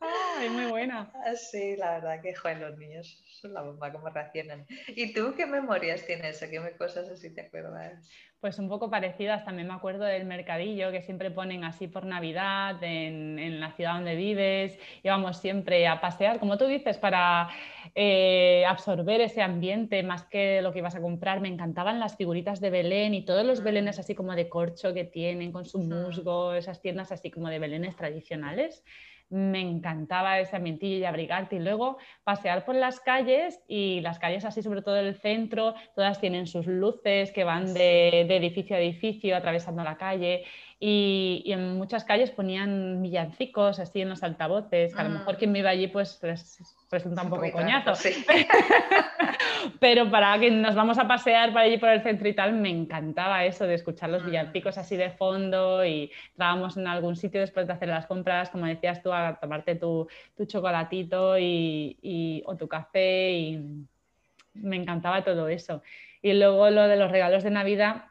Ay, muy buena. Sí, la verdad que, joder, los niños son la bomba, cómo reaccionan. ¿Y tú qué memorias tienes o qué cosas así te acuerdas? Pues un poco parecidas, también me acuerdo del mercadillo que siempre ponen así por Navidad en, la ciudad donde vives, íbamos siempre a pasear, como tú dices, para eh, absorber ese ambiente más que lo que ibas a comprar. Me encantaban las figuritas de Belén y todos los belenes mm. así como de corcho que tienen con su musgo, esas tiendas así como de belenes tradicionales me encantaba ese ambientillo y abrigarte y luego pasear por las calles y las calles así sobre todo el centro, todas tienen sus luces que van de, edificio a edificio atravesando la calle y, en muchas calles ponían villancicos así en los altavoces, que a lo mejor mm. quien vive allí pues resulta un poco coñazo. <laughs> Pero para que nos vamos a pasear por allí por el centro y tal, me encantaba eso de escuchar los mm. villancicos así de fondo y estábamos en algún sitio después de hacer las compras, como decías tú, a tomarte tu, tu chocolatito y, o tu café y me encantaba todo eso. Y luego lo de los regalos de Navidad,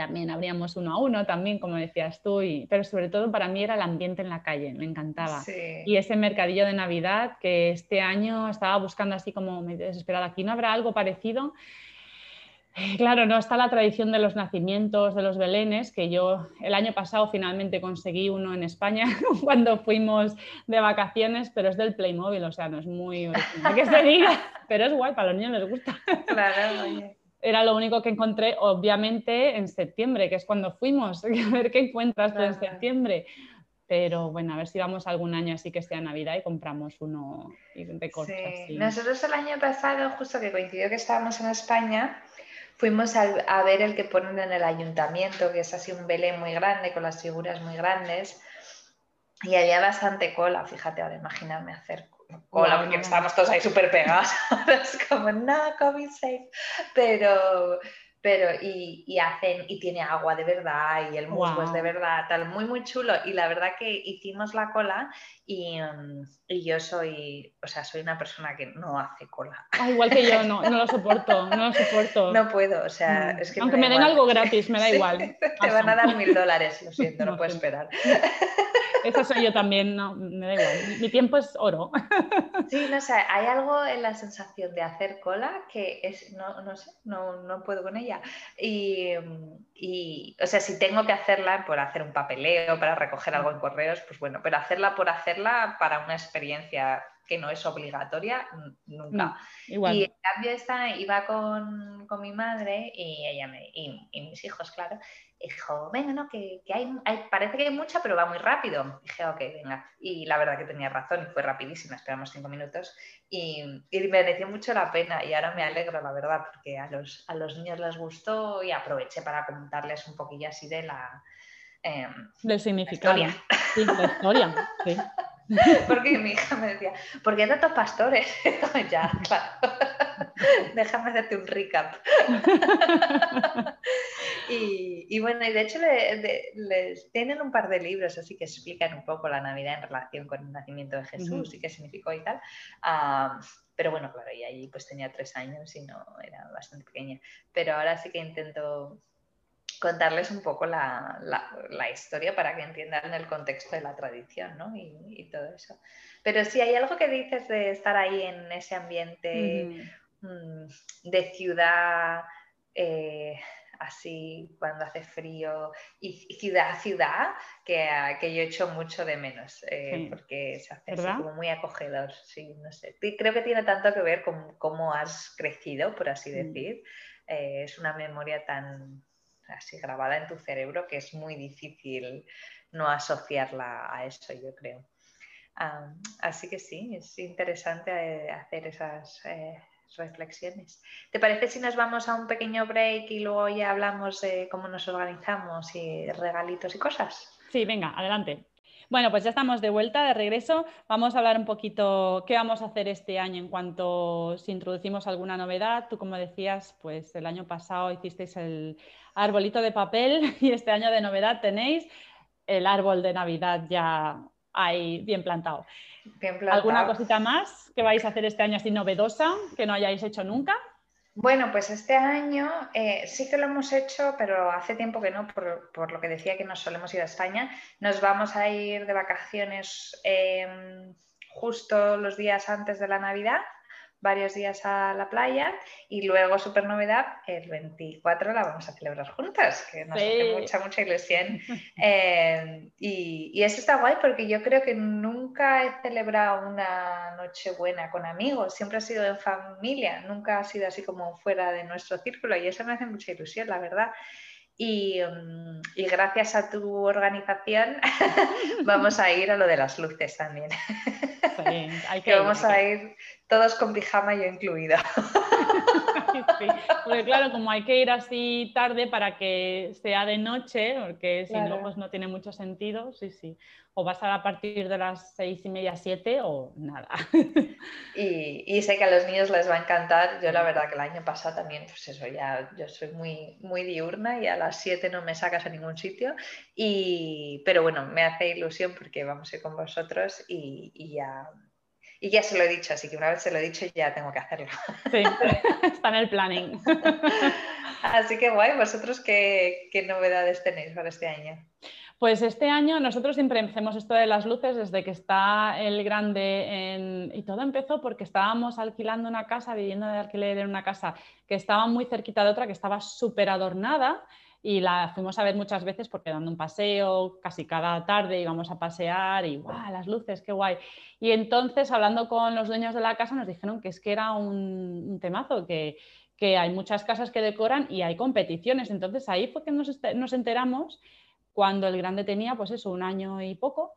también abríamos uno a uno, también como decías tú, y, pero sobre todo para mí era el ambiente en la calle, me encantaba. Y ese mercadillo de Navidad que este año estaba buscando así como me desesperada, aquí no habrá algo parecido. Eh, claro, no está la tradición de los nacimientos, de los belenes, que yo el año pasado finalmente conseguí uno en España <laughs> cuando fuimos de vacaciones, pero es del Playmobil, o sea, no es muy original que se diga, <laughs> pero es guay, para los niños les gusta. Claro, oye era lo único que encontré, obviamente, en septiembre, que es cuando fuimos, <laughs> a ver qué encuentras tú en septiembre. Pero bueno, a ver si vamos algún año así que sea Navidad y compramos uno de corcho. Sí. Nosotros el año pasado, justo que coincidió que estábamos en España, fuimos a, ver el que ponen en el ayuntamiento, que es así un belén muy grande, con las figuras muy grandes. Y había bastante cola, fíjate, ahora hacer cola, porque estábamos todos ahí súper pegados. <laughs> es como, no, COVID safe. Pero, pero y, hacen, y tiene agua de verdad, y el musgo es de verdad, tal, muy, muy chulo. Y la verdad que hicimos la cola y, mm, y, yo soy, o sea, soy una persona que no hace cola. Ah, igual que yo, no, no lo <laughs> soporto, no lo soporto. No puedo, o sea, mm. es que... Aunque me, den algo gratis, me da <laughs> igual. <laughs> Te van a dar mil dólares, lo siento, no, puedo esperar. Eso soy yo también, no, me da igual. Mi tiempo es oro. Sí, no sé, hay algo en la sensación de hacer cola que es, no, no sé, no, no, puedo con ella. Y, y, o sea, si tengo que hacerla por hacer un papeleo, para recoger algo en correos, pues bueno, pero hacerla por hacerla para una experiencia que no es obligatoria, nunca. Y en cambio esta iba con, con mi madre y ella me, y, y mis hijos, claro, dijo, venga, no, que, que hay, parece que hay mucha, pero va muy rápido. dije, ok, venga. Y la verdad que tenía razón, y fue rapidísima, esperamos cinco minutos. Y, y mereció mucho la pena, y ahora me alegro, la verdad, porque a los, a los niños les gustó y aproveché para contarles un poquillo así de la... Eh, Del significado. Sí, la historia, sí. <laughs> <laughs> Porque mi hija me decía, ¿por qué tantos pastores? <laughs> ya, claro. <laughs> Déjame hacerte un recap. y, bueno, y de hecho les tienen un par de libros así que explican un poco la Navidad en relación con el nacimiento de Jesús y qué significó y tal. pero bueno, claro, y allí pues tenía tres años y no era bastante pequeña. Pero ahora sí que intento contarles un poco la, historia para que entiendan el contexto de la tradición ¿no? y, todo eso. Pero si hay algo que dices de estar ahí en ese ambiente mm, de ciudad, eh, así cuando hace frío, y, ciudad ciudad, que, que, yo echo mucho de menos, eh, porque se hace como muy acogedor. Sí, no sé. Creo que tiene tanto que ver con cómo has crecido, por así mm. decir. Eh, es una memoria tan así grabada en tu cerebro que es muy difícil no asociarla a eso, yo creo. así que sí, es interesante eh, hacer esas eh, reflexiones. ¿Te parece si nos vamos a un pequeño break y luego ya hablamos de cómo nos organizamos y regalitos y cosas? Sí, venga, adelante. Bueno, pues ya estamos de vuelta, de regreso. Vamos a hablar un poquito qué vamos a hacer este año en cuanto si introducimos alguna novedad. Tú, como decías, pues el año pasado hicisteis el arbolito de papel <laughs> y este año de novedad tenéis el árbol de Navidad ya ahí bien plantado. Bien plantado. ¿Alguna cosita más que vais a hacer este año así novedosa que no hayáis hecho nunca? Bueno, pues este año eh, sí que lo hemos hecho, pero hace tiempo que no, por, lo que decía que nos solemos ir a España. Nos vamos a ir de vacaciones em, justo los días antes de la Navidad varios días a la playa y luego, super novedad, el 24 la vamos a celebrar juntas, que nos hace mucha, mucha ilusión. <laughs> Eh, y, y, eso está guay porque yo creo que nunca he celebrado una noche buena con amigos, siempre ha sido en familia, nunca ha sido así como fuera de nuestro círculo y eso me hace mucha ilusión, la verdad. Y, mm, y, gracias a tu organización <laughs> vamos a ir a lo de las luces también. <laughs> hay que, vamos a ir todos con pijama yo incluida. <laughs> porque claro, como hay que ir así tarde para que sea de noche, porque si no, pues no tiene mucho sentido, sí, sí. O vas a, partir de las seis y media, siete o nada. Y, sé que a los niños les va a encantar. Yo la verdad que el año pasado también, pues eso, ya yo soy muy, muy diurna y a las siete no me sacas a ningún sitio. Y, pero bueno, me hace ilusión porque vamos a ir con vosotros y, y ya y ya se lo he dicho, así que una vez se lo he dicho ya tengo que hacerlo. Sí, está en el planning. <laughs> Así que guay, ¿vosotros qué, novedades tenéis para este año? Pues este año nosotros siempre empecemos esto de las luces desde que está el grande en... y todo empezó porque estábamos alquilando una casa, viviendo de alquiler en una casa que estaba muy cerquita de otra, que estaba súper adornada y la fuimos a ver muchas veces porque dando un paseo, casi cada tarde íbamos a pasear y ¡guau! Las luces, qué guay. Y entonces, hablando con los dueños de la casa, nos dijeron que es que era un, temazo, que, que, hay muchas casas que decoran y hay competiciones. Entonces ahí fue que nos, este, nos enteramos cuando el grande tenía, pues eso, un año y poco.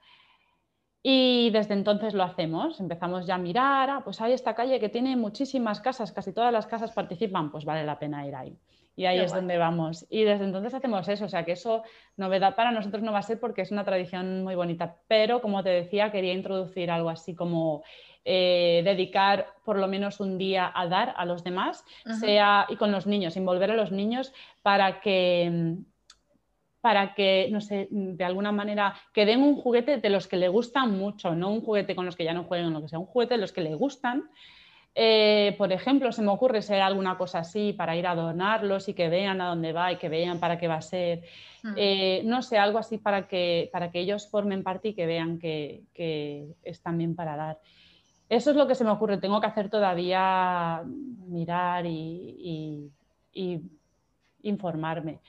Y desde entonces lo hacemos, empezamos ya a mirar, ah, pues hay esta calle que tiene muchísimas casas, casi todas las casas participan, pues vale la pena ir ahí. Y ahí es donde vamos. Y desde entonces hacemos eso, o sea que eso novedad para nosotros no va a ser porque es una tradición muy bonita, pero como te decía, quería introducir algo así como eh, dedicar por lo menos un día a dar a los demás, sea y con los niños, involver a los niños para que para que, no sé, de alguna manera, que den un juguete de los que le gustan mucho, no un juguete con los que ya no jueguen, lo que sea, un juguete de los que le gustan eh, por ejemplo, se me ocurre ser alguna cosa así para ir a donarlos y que vean a dónde va y que vean para qué va a ser. Hmm. Eh, no sé, algo así para que, para que ellos formen parte y que vean que, que, es también para dar. Eso es lo que se me ocurre. Tengo que hacer todavía mirar y informarme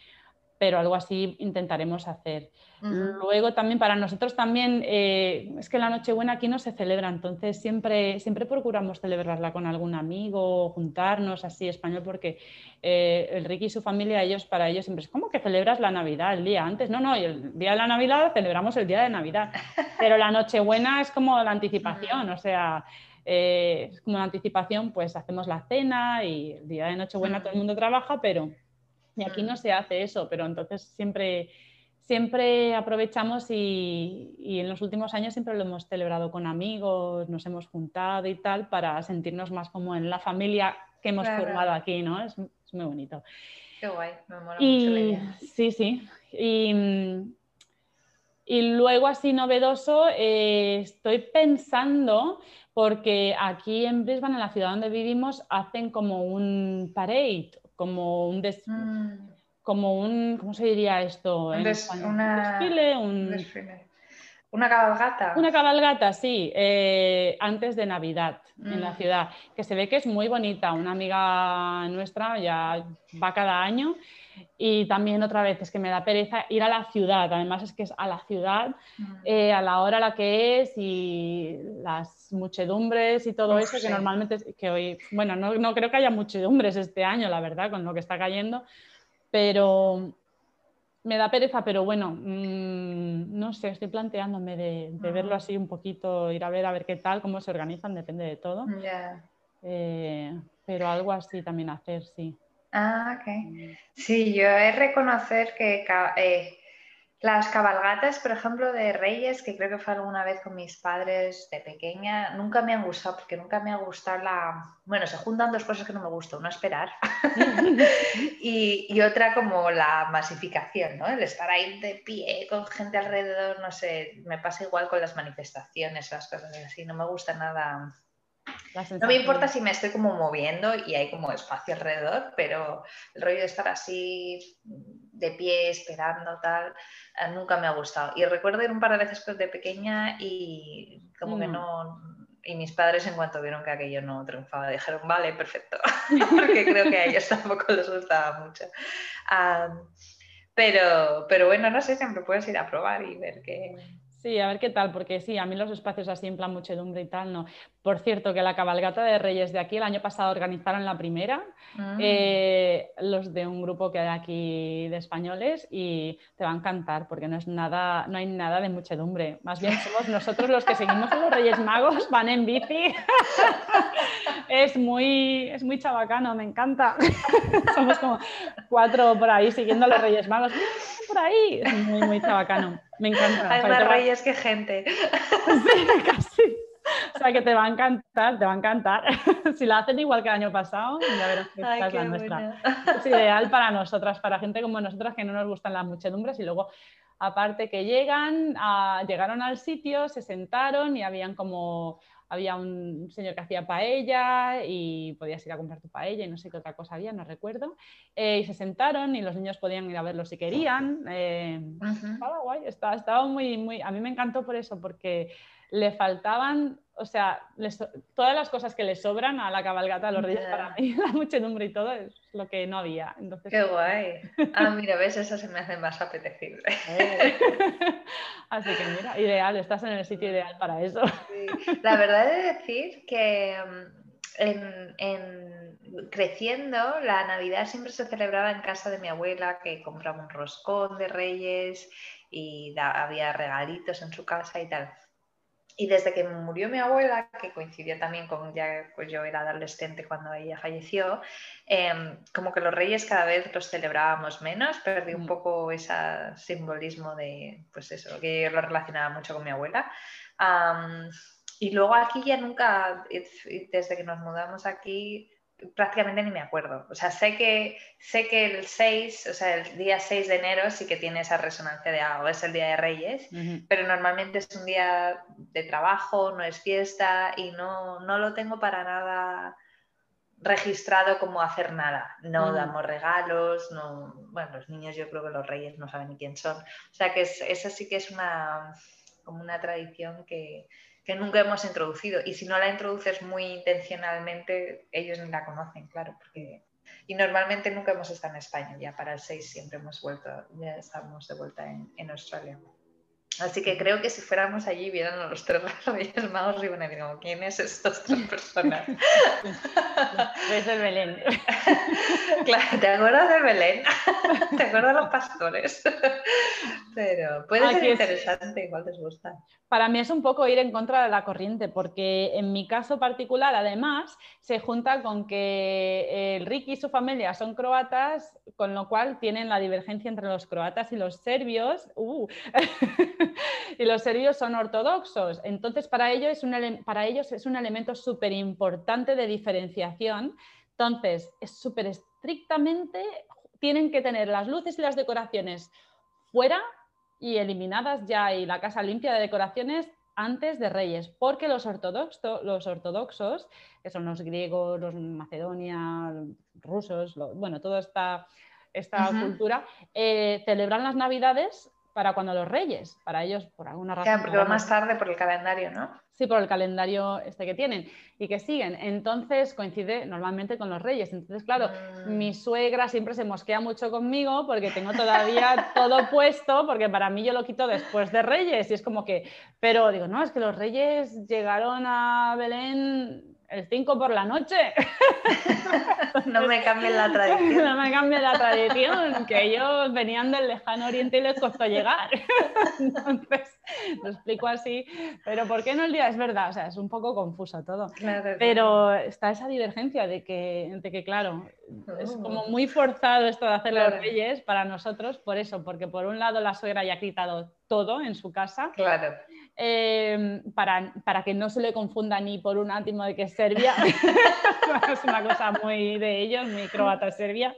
pero algo así intentaremos hacer. Luego también para nosotros también eh, es que la Nochebuena aquí no se celebra, entonces siempre, siempre procuramos celebrarla con algún amigo, juntarnos así español, porque eh, el Ricky y su familia, ellos para ellos siempre es como que celebras la Navidad el día antes. No, no, el día de la Navidad celebramos el día de Navidad, <laughs> pero la Nochebuena es como la anticipación, o sea... Eh, es como una anticipación, pues hacemos la cena y el día de Nochebuena todo el mundo trabaja, pero y aquí no se hace eso, pero entonces siempre, siempre aprovechamos y, en los últimos años siempre lo hemos celebrado con amigos, nos hemos juntado y tal para sentirnos más como en la familia que hemos formado aquí, ¿no? Es, muy bonito. Qué guay, me mola mucho la idea. Sí, sí. Y, luego así novedoso, eh, estoy pensando, porque aquí en Brisbane, en la ciudad donde vivimos, hacen como un parade como un, mm. como un ¿cómo se diría esto? Un, desfile, Una cabalgata. Una cabalgata, sí, eh, antes de Navidad en la mm. ciudad, que se ve que es muy bonita. Una amiga nuestra ya va cada año y también otra vez es que me da pereza ir a la ciudad, además es que es a la ciudad, mm. eh, a la hora a la que es y las muchedumbres y todo eso, que normalmente, que hoy, bueno, no, no, creo que haya muchedumbres este año, la verdad, con lo que está cayendo, pero, me da pereza, pero bueno, mm, no sé, estoy planteándome de, verlo así un poquito, ir a ver a ver qué tal, cómo se organizan, depende de todo. Eh, pero algo así también hacer, sí. Ah, ok. Sí, yo he reconocer que eh, las cabalgatas, por ejemplo, de Reyes, que creo que fue alguna vez con mis padres de pequeña, nunca me han gustado, porque nunca me ha gustado la... Bueno, se juntan dos cosas que no me gustan, una esperar <laughs> y, y, otra como la masificación, ¿no? El estar ahí de pie con gente alrededor, no sé, me pasa igual con las manifestaciones, las cosas así, no me gusta nada no me importa si me estoy como moviendo y hay como espacio alrededor, pero el rollo de estar así de pie, esperando, tal, eh, nunca me ha gustado. Y recuerdo ir un par de veces de pequeña y como que mm. no... Y mis padres en cuanto vieron que aquello no triunfaba, dijeron, vale, perfecto, <laughs> porque creo que a ellos tampoco les gustaba mucho. pero, pero bueno, no sé, siempre puedes ir a probar y ver qué, Sí, a ver qué tal, porque sí, a mí los espacios así en plan muchedumbre y tal, no. Por cierto, que la cabalgata de Reyes de aquí el año pasado organizaron la primera, ah. eh, los de un grupo que hay aquí de españoles y te va a encantar porque no es nada, no hay nada de muchedumbre. Más bien somos nosotros los que seguimos a los Reyes Magos, van en bici. <laughs> es muy, es muy chabacano, me encanta. <laughs> somos como cuatro por ahí siguiendo a los Reyes Magos. Por ahí, es muy, muy chabacano. Me encanta. Hay más reyes que gente. <laughs> Sí, casi. O sea que te va a encantar, te va a encantar. <laughs> Si la hacen igual que el año pasado, ya verás que esta es la nuestra. Es ideal para nosotras, para gente como nosotras que no nos gustan las muchedumbres y luego aparte que llegan, llegaron al sitio, se sentaron y habían como había un señor que hacía paella y podías ir a comprar tu paella y no sé qué otra cosa había, no recuerdo. Eh, y se sentaron y los niños podían ir a verlo si querían. Eh, estaba guay, estaba, estaba, muy, muy... A mí me encantó por eso, porque le faltaban, o sea, todas las cosas que le sobran a la cabalgata de los reyes para mí, <laughs> la muchedumbre y todo, es lo que no había. Entonces, Qué guay. Ah, mira, ves, eso se me hace más apetecible. <laughs> Así que mira, ideal, estás en el sitio ideal para eso. La verdad es decir que mm, en, creciendo, la Navidad siempre se celebraba en casa de mi abuela, que compraba un roscón de reyes y había regalitos en su casa y tal. Y desde que murió mi abuela, que coincidió también con ya pues yo era adolescente cuando ella falleció, em, como que los reyes cada vez los celebrábamos menos, perdí un mm. poco ese simbolismo de, pues eso, que yo lo relacionaba mucho con mi abuela. y luego aquí ya nunca, desde que nos mudamos aquí, prácticamente ni me acuerdo. O sea, sé que, sé que el 6, o sea, el día 6 de enero sí que tiene esa resonancia de algo, es el día de Reyes, pero normalmente es un día de trabajo, no es fiesta y no, no lo tengo para nada registrado como hacer nada. No damos regalos, no, bueno, los niños yo creo que los reyes no saben ni quién son. O sea que es, esa sí que es una, como una tradición que, que nunca hemos introducido. Y si no la introduces muy intencionalmente, ellos ni la conocen, claro, porque... Y normalmente nunca hemos estado en España, ya para el 6 siempre hemos vuelto, ya estamos de vuelta en, en Australia. Así que creo que si fuéramos allí vieran a los tres <laughs> reyes magos y bueno, digo, ¿quiénes estas tres personas? Es <laughs> <laughs> el Belén. Claro, ¿te acuerdas de Belén? ¿Te acuerdas de los pastores? Pero puede ser interesante, igual les gusta. Para mí es un poco ir en contra de la corriente, porque en mi caso particular, además, se junta con que el Ricky y su familia son croatas, con lo cual tienen la divergencia entre los croatas y los serbios. Uh. <laughs> y los serbios son ortodoxos. Entonces, para ellos es un, para ellos es un elemento súper importante de diferenciación. Entonces, es súper estrictamente, tienen que tener las luces y las decoraciones fuera y eliminadas ya y la casa limpia de decoraciones antes de Reyes, porque los, ortodoxos, los ortodoxos, que son los griegos, los macedonia, rusos, bueno, toda esta, esta cultura, eh, celebran las Navidades para cuando los reyes, para ellos por alguna razón. Claro, porque va más tarde por el calendario, ¿no? Sí, por el calendario este que tienen y que siguen. Entonces coincide normalmente con los reyes. Entonces, claro, mm. mi suegra siempre se mosquea mucho conmigo porque tengo todavía <laughs> todo puesto, porque para mí yo lo quito después de reyes y es como que, pero digo, no, es que los reyes llegaron a Belén el 5 por la noche. <laughs> no me cambien la tradición. <laughs> no me cambien la tradición, que ellos venían del lejano oriente y les costó llegar. <laughs> Entonces, lo explico así. Pero ¿por qué no el día? Es verdad, o sea, es un poco confuso todo. pero está esa divergencia de que, de que claro, es como oh. muy forzado esto de hacer los reyes para nosotros, por eso, porque por un lado la suegra ya ha quitado todo en su casa. Claro. Em, para, para, que no se le confunda ni por un átimo de que es Serbia, <laughs> <laughs> es una cosa muy de ellos, mi croata Serbia.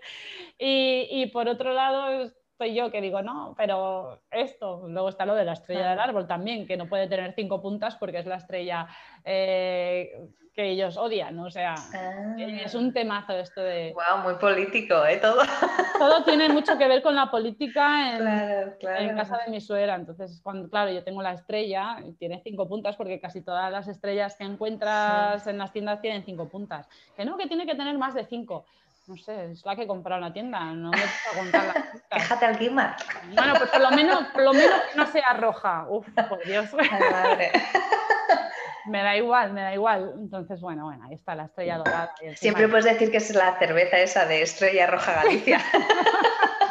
Y, y, por otro lado, soy yo que digo, no, pero esto, luego está lo de la estrella del árbol también, que no puede tener cinco puntas porque es la estrella eh, que ellos odian, o sea, ah. es un temazo esto de... Wow, muy político, ¿eh? Todo. <laughs> Todo tiene mucho que ver con la política en, casa de mi suegra, entonces, cuando, claro, yo tengo la estrella, tiene cinco puntas porque casi todas las estrellas que encuentras en las tiendas tienen cinco puntas, que no, que tiene que tener más de cinco. No sé, es la que he comprado en la tienda, no me gusta contar la <laughs> Déjate al Guimar. Bueno, pues por lo menos, por lo menos que no sea roja. Uf, por Dios. madre. <laughs> me da igual, me da igual. Entonces, bueno, bueno, ahí está la estrella dorada. Siempre puedes decir que es la cerveza esa de Estrella Roja Galicia. <laughs>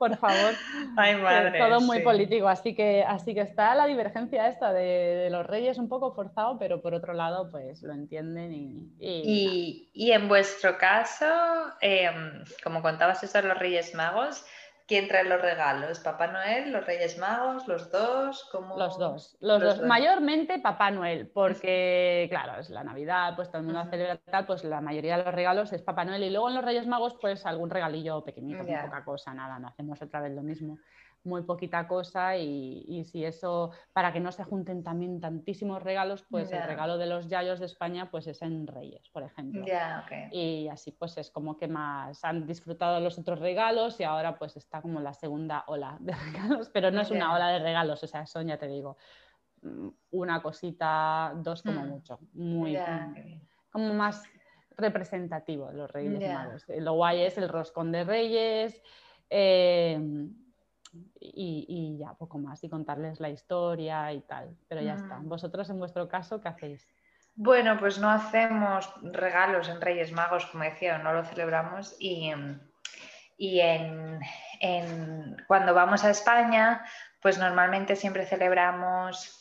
por favor. Ay, madre, todo muy político, así que, así que está la divergencia esta de, los reyes un poco forzado, pero por otro lado, pues lo entienden y... Y, en vuestro caso, em, como contabas eso de los reyes magos, ¿Quién trae los regalos? ¿Papá Noel, los Reyes Magos, los dos? ¿Cómo... Los dos, los, dos. Mayormente Papá Noel, porque claro, es la Navidad, pues todo el mundo celebra tal, pues la mayoría de los regalos es Papá Noel. Y luego en los Reyes Magos pues algún regalillo pequeñito, poca cosa, nada, no hacemos otra vez lo mismo muy poquita cosa y, si eso, para que no se junten también tantísimos regalos, pues el regalo de los yayos de España pues es en Reyes, por ejemplo. Y así pues es como que más han disfrutado los otros regalos y ahora pues está como la segunda ola <laughs> de regalos, pero no es una ola de regalos, o sea, son ya te digo, mm, una cosita, dos como hmm. mucho, muy, como más representativo los Reyes Magos. Lo guay es el roscón de Reyes. Eh, y, ya poco más y contarles la historia y tal, pero ya está. Mm. ¿Vosotros en vuestro caso qué hacéis? Bueno, pues no hacemos regalos en Reyes Magos, como decía, no lo celebramos y, y en, cuando vamos a España, pues normalmente siempre celebramos,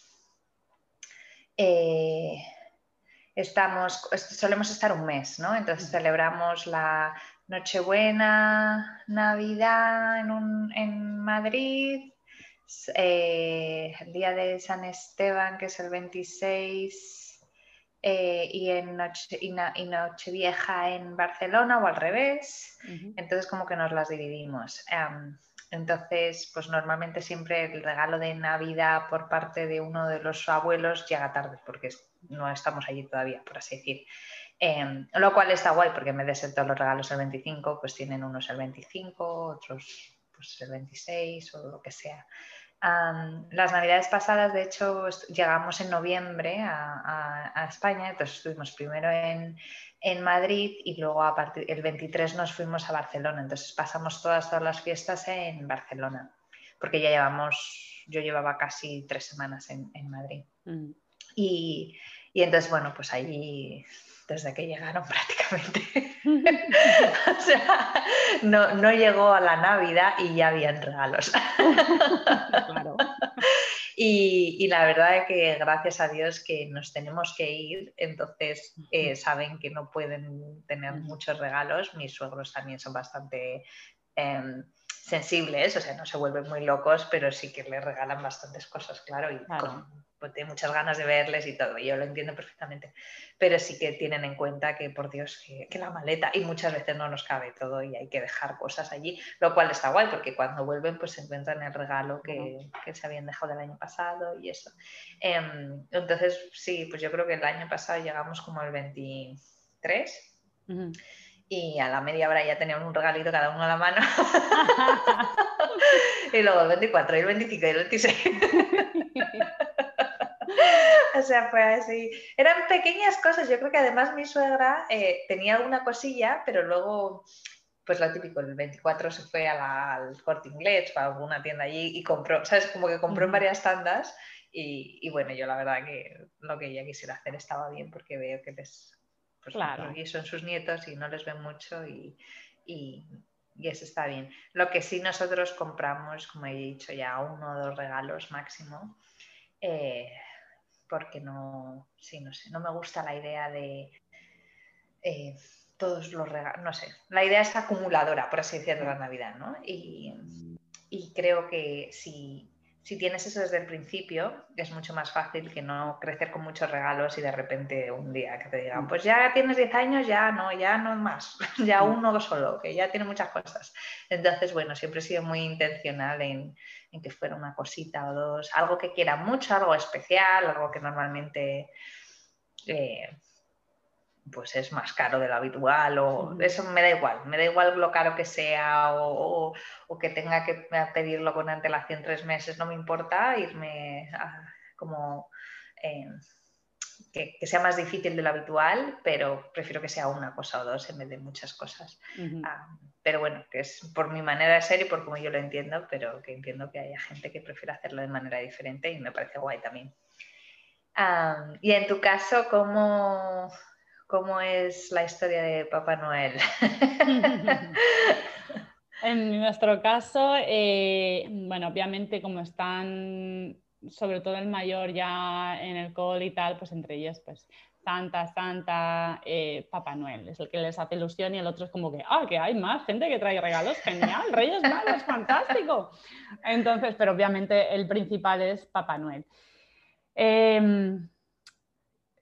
eh, estamos, solemos estar un mes, ¿no? Entonces mm. celebramos la, Nochebuena, Navidad en, Madrid, eh, el día de San Esteban, que es el 26, eh, y, en Noche, y, Nochevieja en Barcelona o al revés. Entonces, como que nos las dividimos. entonces, pues normalmente siempre el regalo de Navidad por parte de uno de los abuelos llega tarde, porque no estamos allí todavía, por así decir. Em, lo cual está guay porque en vez de todos los regalos el 25, pues tienen unos el 25, otros pues el 26 o lo que sea. las navidades pasadas, de hecho, llegamos en noviembre a, España, entonces estuvimos primero en, Madrid y luego a partir el 23 nos fuimos a Barcelona, entonces pasamos todas, todas las fiestas en Barcelona, porque ya llevamos, yo llevaba casi tres semanas en, Madrid. Mm. Y, y entonces, bueno, pues ahí desde que llegaron <laughs> prácticamente. <laughs> o sea, no, llegó a la Navidad y ya habían regalos. <laughs> Y, la verdad es que gracias a Dios que nos tenemos que ir, entonces eh, saben que no pueden tener muchos regalos. Mis suegros también son bastante em, sensibles, o sea, no se vuelven muy locos, pero sí que les regalan bastantes cosas, claro, y pues tiene muchas ganas de verles y todo, y yo lo entiendo perfectamente, pero sí que tienen en cuenta que, por Dios, que, la maleta, y muchas veces no nos cabe todo y hay que dejar cosas allí, lo cual está guay, porque cuando vuelven pues se encuentran el regalo que, que se habían dejado del año pasado y eso. Em, entonces, sí, pues yo creo que el año pasado llegamos como el 23. Y a la media hora ya teníamos un regalito cada uno a la mano. <laughs> <laughs> y luego el 24, y el 25 y el 26. <laughs> o sea, fue así. Eran pequeñas cosas. Yo creo que además mi suegra eh, tenía alguna cosilla, pero luego, pues lo típico, el 24 se fue al corte inglés o a alguna tienda allí y compró, ¿sabes? Como que compró en varias tandas Y, bueno, yo la verdad que lo que ella quisiera hacer estaba bien porque veo que les pues, claro. son sus nietos y no les ven mucho y, y, eso está bien. Lo que sí nosotros compramos, como he dicho ya, uno o dos regalos máximo. Eh, porque no, sí, no sé, no me gusta la idea de eh, todos los regalos, no sé, la idea es acumuladora, por así decirlo, la Navidad, ¿no? Y, y creo que si, si tienes eso desde el principio, es mucho más fácil que no crecer con muchos regalos y de repente un día que te digan, pues ya tienes 10 años, ya no, ya no más, <laughs> ya uno solo, que ya tiene muchas cosas. Entonces, bueno, siempre he sido muy intencional en, en que fuera una cosita o dos, algo que quiera mucho, algo especial, algo que normalmente eh, pues es más caro de lo habitual o eso me da igual, me da igual lo caro que sea o, que tenga que pedirlo con antelación tres meses, no me importa irme como eh, que, sea más difícil de lo habitual, pero prefiero que sea una cosa o dos en vez de muchas cosas. Ah, pero bueno, que es por mi manera de ser y por cómo yo lo entiendo, pero que entiendo que haya gente que prefiere hacerlo de manera diferente y me parece guay también. Ah, y en tu caso, ¿cómo, ¿cómo es la historia de Papá Noel? <laughs> en nuestro caso, eh, bueno, obviamente como están sobre todo el mayor ya en el cole y tal, pues entre ellos, pues Santa, Santa, eh, Papá Noel, es el que les hace ilusión y el otro es como que, ah, que hay más gente que trae regalos, genial, Reyes Magos, fantástico. Entonces, pero obviamente el principal es Papá Noel.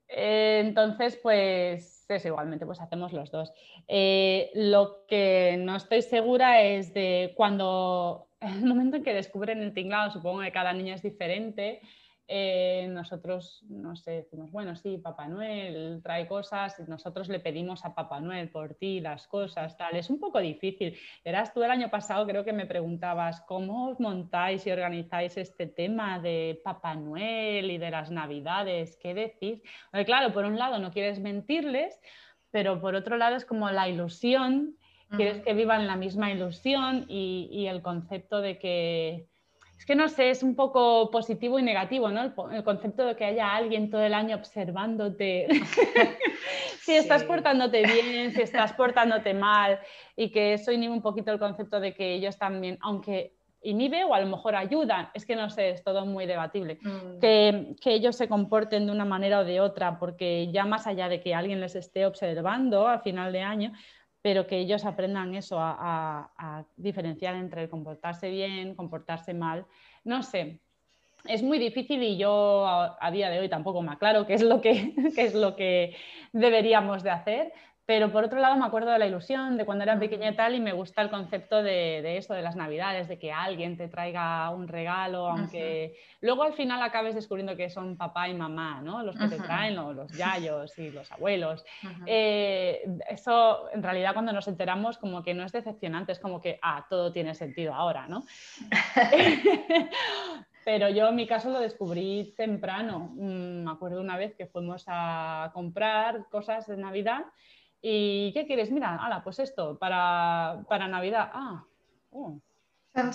Em, entonces, pues es igualmente, pues hacemos los dos. Eh, lo que no estoy segura es de cuando <laughs> el momento en que descubren el tinglado, supongo que cada niño es diferente, eh, nosotros, no sé, decimos, bueno, sí, Papá Noel trae cosas y nosotros le pedimos a Papá Noel por ti las cosas, tal. Es un poco difícil. Verás, tú el año pasado creo que me preguntabas cómo os montáis y organizáis este tema de Papá Noel y de las Navidades, ¿qué decís? claro, por un lado no quieres mentirles, pero por otro lado es como la ilusión quieres que vivan la misma ilusión y, el concepto de que, es que no sé, es un poco positivo y negativo, ¿no? El, concepto de que haya alguien todo el año observándote, <laughs> si estás portándote <laughs> bien, si estás portándote mal, y que eso inhibe un poquito el concepto de que ellos también, aunque inhibe o a lo mejor ayudan, es que no sé, es todo muy debatible, mm. que, que, ellos se comporten de una manera o de otra, porque ya más allá de que alguien les esté observando a final de año, pero que ellos aprendan eso, a, diferenciar entre comportarse bien, comportarse mal. No sé, es muy difícil y yo a, día de hoy tampoco me aclaro qué es lo que, <laughs> qué es lo que deberíamos de hacer, pero por otro lado me acuerdo de la ilusión de cuando era pequeña y tal y me gusta el concepto de, eso, de las navidades, de que alguien te traiga un regalo, aunque luego al final acabes descubriendo que son papá y mamá, ¿no? Los que te traen, los yayos y los abuelos. Eh, eso en realidad cuando nos enteramos como que no es decepcionante, es como que, ah, todo tiene sentido ahora, ¿no? <laughs> pero yo en mi caso lo descubrí temprano. Mm, me acuerdo una vez que fuimos a comprar cosas de Navidad ¿Y qué quieres? Mira, ala, pues esto, para, para Navidad. Ah, oh. chan,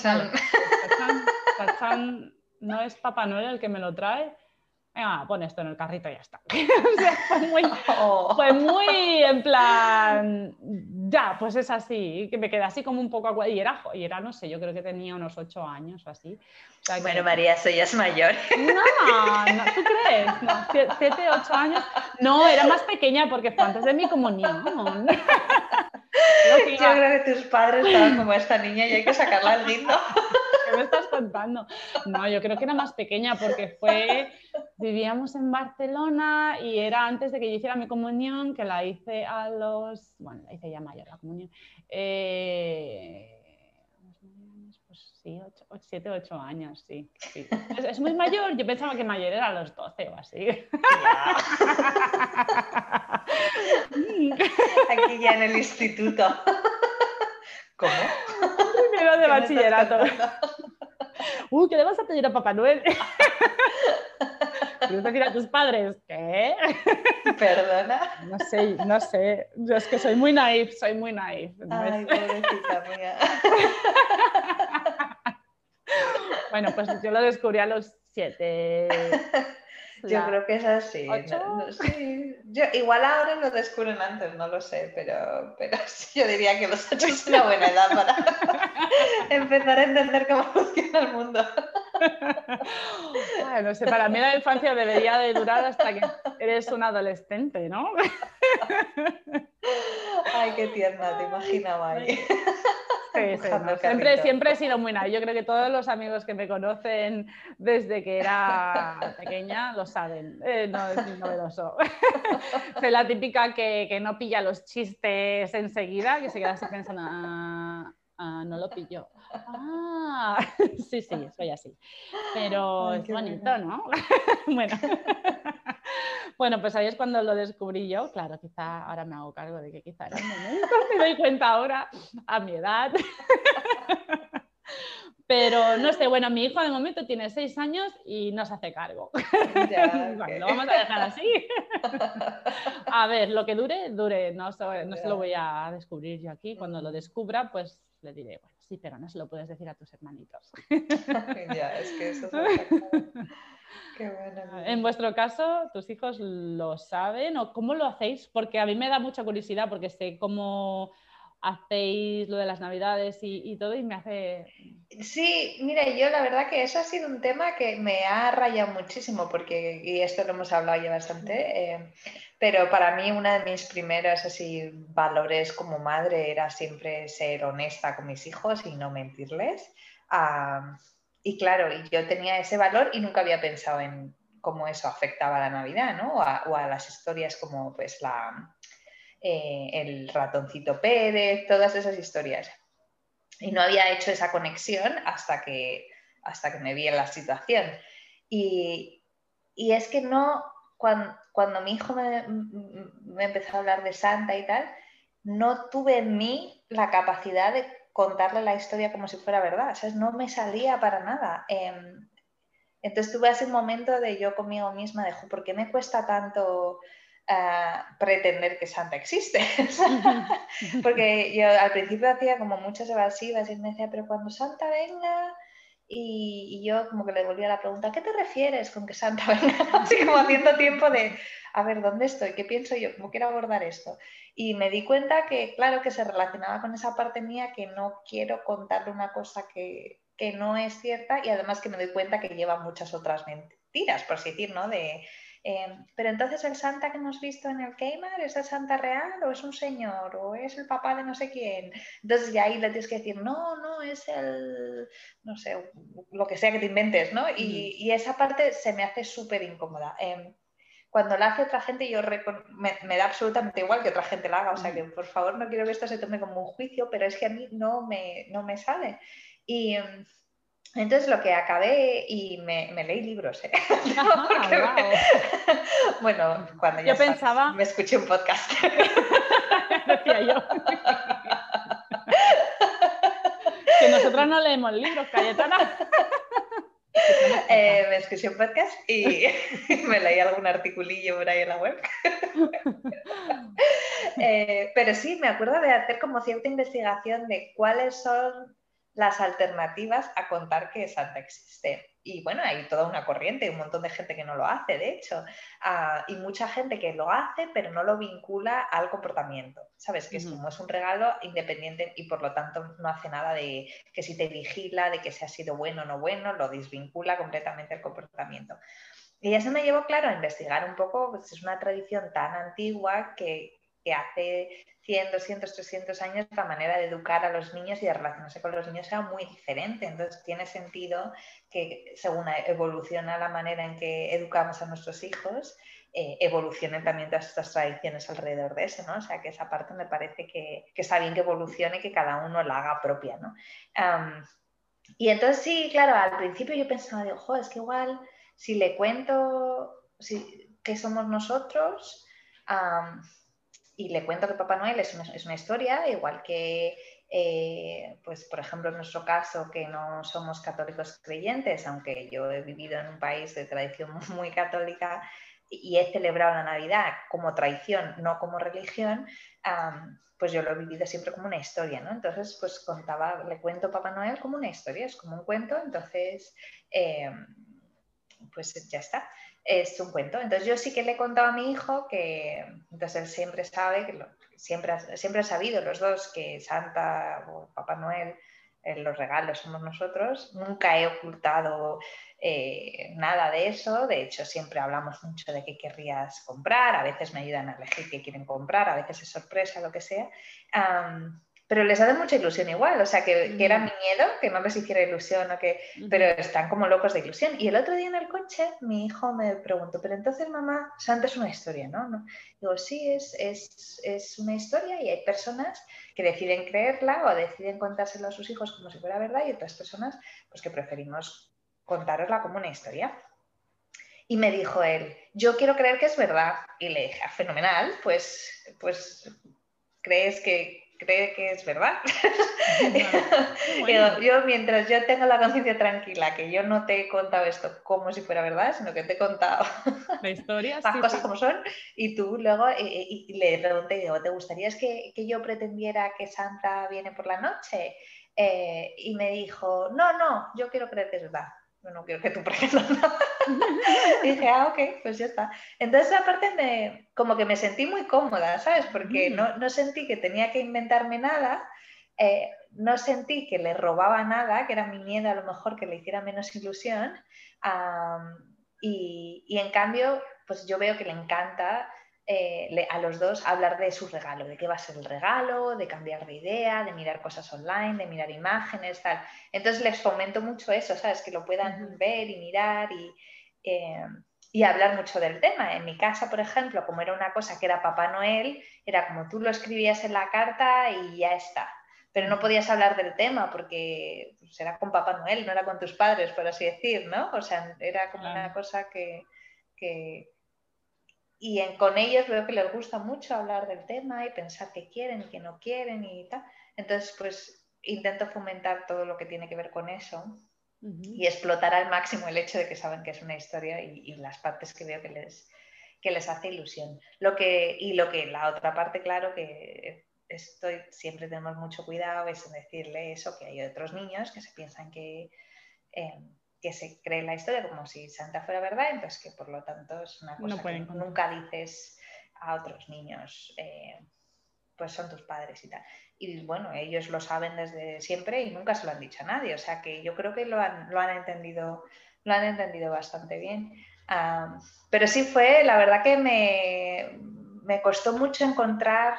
chan. no es Papá Noel el que me lo trae. Venga, pon esto en el carrito y ya está. <laughs> o sea, fue muy, oh. <laughs> fue muy en plan, ya, pues es así, que me quedé así como un poco y era, y era, no sé, yo creo que tenía unos ocho años o así. bueno, María, soy ya es mayor. No, no, ¿tú crees? No, siete, ocho años. No, era más pequeña porque fue antes de mi comunión. <laughs> Yo creo que tus padres estaban como esta niña y hay que sacarla al lindo. ¿Qué me estás contando? No, yo creo que era más pequeña porque fue, vivíamos en Barcelona y era antes de que yo hiciera mi comunión, que la hice a los, bueno, la hice ya mayor la comunión. Eh, pues sí, 7, 8 años, sí. Es, muy mayor, yo pensaba que mayor era a los 12 o así. Aquí ya en el instituto. ¿Cómo? De bachillerato. Uy, ¿qué le vas a pedir a Papá Noel? ¿Quieres decir a tus padres? ¿Qué? Perdona. No sé, no sé. Yo es que soy muy naif, soy muy naif. Ay, pobrecita mía. <laughs> Bueno, pues yo lo descubrí a los siete. Yo creo que es así. Yo, igual ahora lo descubren antes, no lo sé, pero, pero <laughs> yo diría que los ocho es una buena edad para <laughs> empezar a entender cómo funciona el mundo. no sé, para mí la infancia debería de durar hasta que eres un adolescente, ¿no? <laughs> Ay, qué tierna, te siempre, siempre he sido muy nada. Yo creo que todos los amigos que me conocen desde que era pequeña lo saben. Eh, no es novedoso. <laughs> Soy la típica que, que, no pilla los chistes enseguida, que se queda así pensando, ah, ah, no lo pillo. Ah, <laughs> sí, sí, soy así. Pero es bonito, ¿no? <laughs> bueno. <laughs> Bueno, pues ahí es cuando lo descubrí yo. Claro, quizá ahora me hago cargo de que quizá era el momento, me doy cuenta ahora, a mi edad. Pero no sé, bueno, mi hijo de momento tiene seis años y no se hace cargo. lo vamos a dejar así. a ver, lo que dure, dure. No, no se lo voy a descubrir yo aquí. Cuando lo descubra, pues le diré, bueno, sí, pero no se lo puedes decir a tus hermanitos. <laughs> ya, es que eso es <laughs> en vuestro caso, ¿tus hijos lo saben o cómo lo hacéis? Porque a mí me da mucha curiosidad porque sé cómo hacéis lo de las navidades y, todo y me hace... Sí, mira, yo la verdad que eso ha sido un tema que me ha rayado muchísimo porque, y esto lo hemos hablado ya bastante, eh, pero para mí uno de mis primeros así valores como madre era siempre ser honesta con mis hijos y no mentirles. Ah, y claro, yo tenía ese valor y nunca había pensado en cómo eso afectaba a la Navidad, ¿no? O a, las historias como pues la, eh, el ratoncito Pérez, todas esas historias. Y no había hecho esa conexión hasta que, hasta que me vi en la situación. Y, y es que no, cuando, mi hijo me, empezó a hablar de Santa y tal, no tuve en mí la capacidad de contarle la historia como si fuera verdad, ¿sabes? No me salía para nada. Em, entonces tuve un momento de yo conmigo misma, de, ¿por qué me cuesta tanto pretender que Santa existe? <laughs> Porque yo al principio hacía como muchas evasivas y me decía, pero cuando Santa venga... Y, yo como que le volvía la pregunta, ¿qué te refieres con que Santa <laughs> venga? Así como haciendo tiempo de, a ver, ¿dónde estoy? ¿Qué pienso yo? ¿Cómo quiero abordar esto? Y me di cuenta que, claro, que se relacionaba con esa parte mía que no quiero contarle una cosa que, no es cierta y además que me doy cuenta que lleva muchas otras mentiras, por así decir, ¿no? De, em, pero entonces el Santa que hemos visto en el Keimar es el Santa real o es un señor o es el papá de no sé quién. Entonces ya ahí le tienes que decir, no, no, es el, no sé, lo que sea que te inventes, ¿no? Y, y esa parte se me hace súper incómoda. Em, cuando la hace otra gente, yo me, da absolutamente igual que otra gente la haga. O sea que, por favor, no quiero que esto se tome como un juicio, pero es que a mí no me, no me sale. Y mm, entonces lo que acabé, y me, leí libros, ¿eh? <laughs> <laughs> bueno, cuando ya yo pensaba... me escuché un podcast. <laughs> Decía yo. que nosotras no leemos libros, Cayetana. Eh, me escuché un podcast y me leí algún articulillo por ahí en la web. Eh, pero sí, me acuerdo de hacer como cierta investigación de cuáles son las alternativas a contar que Santa existe. Y bueno, hay toda una corriente, un montón de gente que no lo hace, de hecho, ah, y mucha gente que lo hace, pero no lo vincula al comportamiento. ¿Sabes? Que es como es un regalo independiente y por lo tanto no hace nada de que si te vigila, de que si ha sido bueno o no bueno, lo desvincula completamente al comportamiento. Y eso me llevó, claro, a investigar un poco, pues es una tradición tan antigua que, que hace 100, 200, 300 años la manera de educar a los niños y de relacionarse con los niños era muy diferente. Entonces tiene sentido que según evoluciona la manera en que educamos a nuestros hijos, eh, evolucionen también todas estas tradiciones alrededor de eso, ¿no? O sea que esa parte me parece que, que está bien que evolucione que cada uno la haga propia, ¿no? y entonces sí, claro, al principio yo pensaba, digo, es que igual si le cuento si, que somos nosotros, y le cuento que Papá Noel es una, es una historia, igual que, eh, pues, por ejemplo, en nuestro caso, que no somos católicos creyentes, aunque yo he vivido en un país de tradición <laughs> muy católica y he celebrado la Navidad como tradición, no como religión, pues yo lo he vivido siempre como una historia, ¿no? Entonces, pues contaba, le cuento Papá Noel como una historia, es como un cuento, entonces... Eh, pues ya está, es un cuento. Entonces yo sí que le he contado a mi hijo que, entonces él siempre sabe, que siempre, siempre ha sabido los dos que Santa o Papá Noel eh, los regalos somos nosotros. Nunca he ocultado eh, nada de eso. De hecho, siempre hablamos mucho de qué querrías comprar. A veces me ayudan a elegir qué quieren comprar, a veces es sorpresa, lo que sea pero les hace mucha ilusión igual, o sea, que, era mm. mi miedo, que no les hiciera ilusión, o que, pero están como locos de ilusión. Y el otro día en el coche mi hijo me preguntó, pero entonces mamá, Santa es una historia, ¿no? ¿No? Digo, sí, es, es, es, una historia y hay personas que deciden creerla o deciden contárselo a sus hijos como si fuera verdad y otras personas pues que preferimos contárosla como una historia. Y me dijo él, yo quiero creer que es verdad. Y le dije, ah, fenomenal, pues, pues crees que, cree que es verdad. <laughs> yo, mientras yo tenga la conciencia tranquila, que yo no te he contado esto como si fuera verdad, sino que te he contado la historia, <laughs> las cosas como son, y tú luego y, le pregunté, digo, ¿te gustaría que, que, yo pretendiera que Santa viene por la noche? Eh, y me dijo, no, no, yo quiero creer que es verdad no quiero que tú pretendas <laughs> nada. y dije, ah, ok, pues ya está. Entonces, aparte, me, como que me sentí muy cómoda, ¿sabes? Porque mm. no, no, sentí que tenía que inventarme nada, eh, no sentí que le robaba nada, que era mi miedo a lo mejor que le hiciera menos ilusión. y, y, en cambio, pues yo veo que le encanta eh, a los dos hablar de su regalo, de qué va a ser el regalo, de cambiar de idea, de mirar cosas online, de mirar imágenes, tal. Entonces les fomento mucho eso, ¿sabes? Que lo puedan ver y mirar y, eh, y hablar mucho del tema. En mi casa, por ejemplo, como era una cosa que era Papá Noel, era como tú lo escribías en la carta y ya está. Pero no podías hablar del tema porque pues, era con Papá Noel, no era con tus padres, por así decir, ¿no? O sea, era como una cosa que, que, y con ellos veo que les gusta mucho hablar del tema y pensar qué quieren y qué no quieren y tal. Entonces, pues intento fomentar todo lo que tiene que ver con eso y explotar al máximo el hecho de que saben que es una historia y, las partes que veo que les, que les hace ilusión. Lo que, y lo que la otra parte, claro, que estoy, siempre tenemos mucho cuidado es en decirle eso, que hay otros niños que se piensan que... Eh, que se cree la historia como si Santa fuera verdad, entonces que por lo tanto es una cosa que nunca dices a otros niños, eh, pues son tus padres y tal. Y bueno, ellos lo saben desde siempre y nunca se lo han dicho a nadie, o sea que yo creo que lo han, lo han entendido, lo han entendido bastante bien. pero sí fue, la verdad que me, me, costó mucho encontrar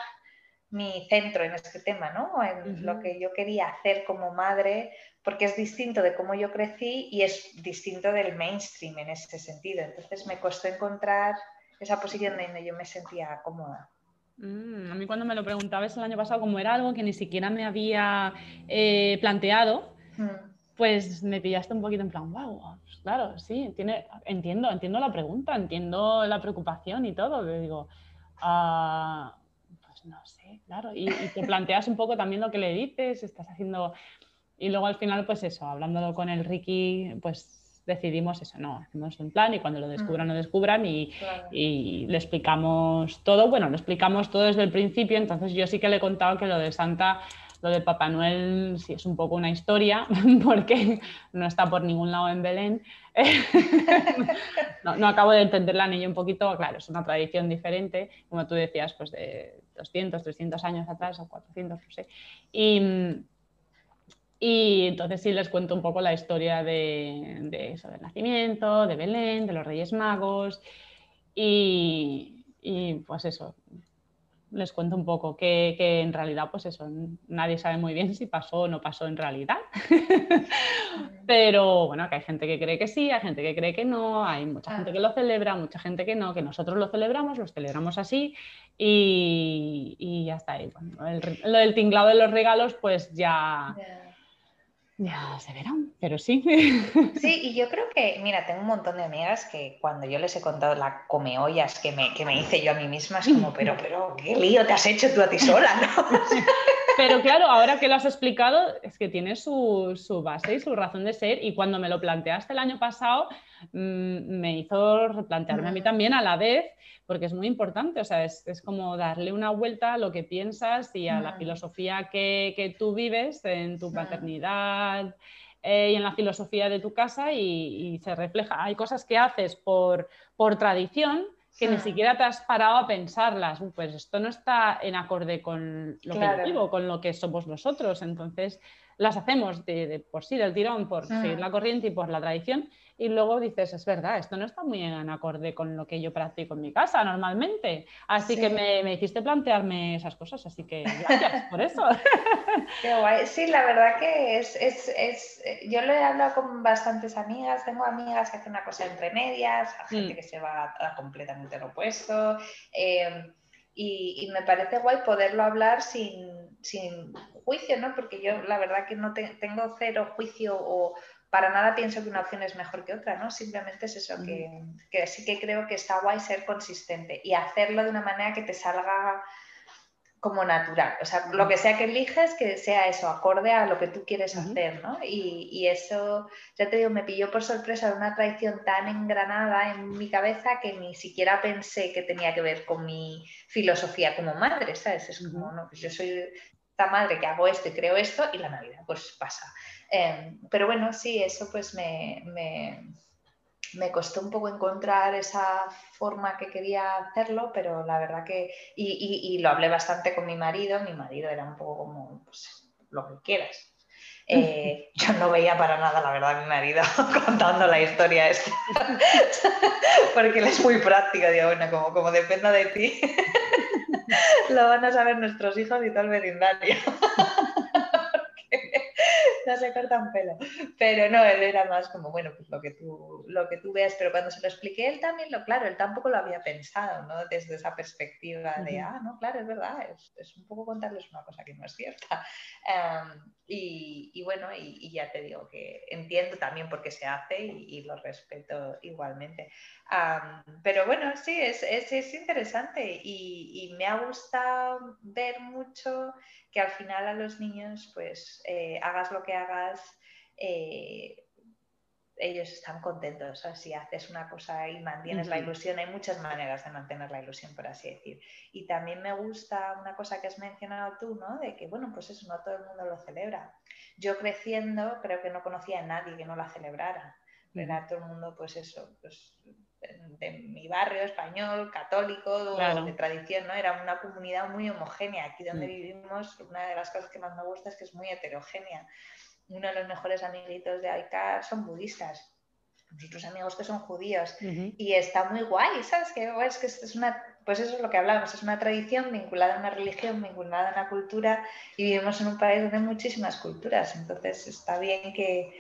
mi centro en este tema, ¿no? En lo que yo quería hacer como madre, porque es distinto de cómo yo crecí y es distinto del mainstream en ese sentido. Entonces me costó encontrar esa posición donde yo me sentía cómoda. Mm, a mí cuando me lo preguntabas el año pasado, como era algo que ni siquiera me había eh, planteado, mm. pues me pillaste un poquito en plan, wow, pues claro, sí, tiene, entiendo, entiendo la pregunta, entiendo la preocupación y todo. Le digo, ah, pues no sé, claro. Y, y, te planteas un poco también lo que le dices, estás haciendo y luego al final, pues eso, hablándolo con el Ricky, pues decidimos eso, no, hacemos un plan y cuando lo descubran, lo descubran y, y, le explicamos todo. Bueno, le explicamos todo desde el principio, entonces yo sí que le he contado que lo de Santa, lo de Papá Noel sí es un poco una historia, <laughs> porque no está por ningún lado en Belén. <laughs> no, no, acabo de entender la niña un poquito, claro, es una tradición diferente, como tú decías, pues de 200, 300 años atrás o 400, no sé. Y, y entonces sí les cuento un poco la historia de, eso, del nacimiento, de Belén, de los Reyes Magos y, pues eso, les cuento un poco que, en realidad pues eso, nadie sabe muy bien si pasó o no pasó en realidad. <laughs> Pero bueno, que hay gente que cree que sí, hay gente que cree que no, hay mucha gente que lo celebra, mucha gente que no, que nosotros lo celebramos, los celebramos así y, ya está ahí. lo del tinglado de los regalos pues ya... Ya se verán, pero sí. Sí, y yo creo que, mira, tengo un montón de amigas que cuando yo les he contado la comeollas que me, que me hice yo a mí misma, es como, pero, pero, ¿qué lío te has hecho tú a ti sola? ¿no? <laughs> Pero claro, ahora que lo has explicado, es que tiene su, su base y su razón de ser, y cuando me lo planteaste el año pasado, mm, me hizo replantearme a mí también a la vez porque es muy importante, o sea, es, como darle una vuelta a lo que piensas y a la filosofía que, tú vives en tu paternidad, eh, y en la filosofía de tu casa y, se refleja. Hay cosas que haces por, por tradición que ni siquiera te has parado a pensarlas. Pues esto no está en acorde con lo que yo digo, con lo que somos nosotros. Entonces las hacemos de, por sí, del tirón, por seguir la corriente y por la tradición y luego dices, es verdad, esto no está muy en acorde con lo que yo practico en mi casa normalmente. Así que me, me, hiciste plantearme esas cosas, así que <laughs> gracias por eso. Qué guay. Sí, la verdad que es, es, es, yo lo he hablado con bastantes amigas, tengo amigas que hacen una cosa entre medias, gente mm. que se va a, completamente lo opuesto. Em, y, y, me parece guay poderlo hablar sin, sin, juicio, ¿no? Porque yo la verdad que no tengo cero juicio o, para nada pienso que una opción es mejor que otra, ¿no? Simplemente es eso, que, que, sí que creo que está guay ser consistente y hacerlo de una manera que te salga como natural. O sea, lo que sea que eliges, que sea eso, acorde a lo que tú quieres hacer, ¿no? Y, y, eso, ya te digo, me pilló por sorpresa de una tradición tan engranada en mi cabeza que ni siquiera pensé que tenía que ver con mi filosofía como madre, ¿sabes? Es como, no, pues yo soy esta madre que hago esto y creo esto y la Navidad pues pasa. Em, pero bueno, sí, eso pues me, me, costó un poco encontrar esa forma que quería hacerlo, pero la verdad que, y, lo hablé bastante con mi marido, mi marido era un poco como, pues, lo que quieras. Eh, yo no veía para nada, la verdad, a mi marido <laughs> contando la historia esta, <laughs> porque él es muy práctico, digo, bueno, como, como dependa de ti, <laughs> lo van a saber nuestros hijos y todo el vecindario no se corta un pelo. Pero no, él era más como, bueno, pues lo que tú, lo que tú veas, pero cuando se lo expliqué él también, lo claro, él tampoco lo había pensado, ¿no? Desde esa perspectiva de, ah, no, claro, es verdad, es, es, un poco contarles una cosa que no es cierta. Em, y, y, bueno, y, ya te digo que entiendo también por qué se hace y, lo respeto igualmente. pero bueno, sí, es, es, es interesante y, me ha gustado ver mucho que al final a los niños, pues eh, hagas lo que hagas, eh, ellos están contentos. si haces una cosa y mantienes la ilusión, hay muchas maneras de mantener la ilusión, por así decir. Y también me gusta una cosa que has mencionado tú, ¿no? De que, bueno, pues eso no todo el mundo lo celebra. Yo creciendo creo que no conocía a nadie que no la celebrara. Era todo el mundo, pues eso, pues de mi barrio español, católico, de tradición, ¿no? Era una comunidad muy homogénea. Aquí donde mm. vivimos, una de las cosas que más me gusta es que es muy heterogénea. Uno de los mejores amiguitos de Aika son budistas. Nosotros amigos que son judíos. Y está muy guay, ¿sabes? Que, es que es una, pues eso es lo que hablamos, es una tradición vinculada a una religión, vinculada a una cultura y vivimos en un país donde hay muchísimas culturas. Entonces está bien que,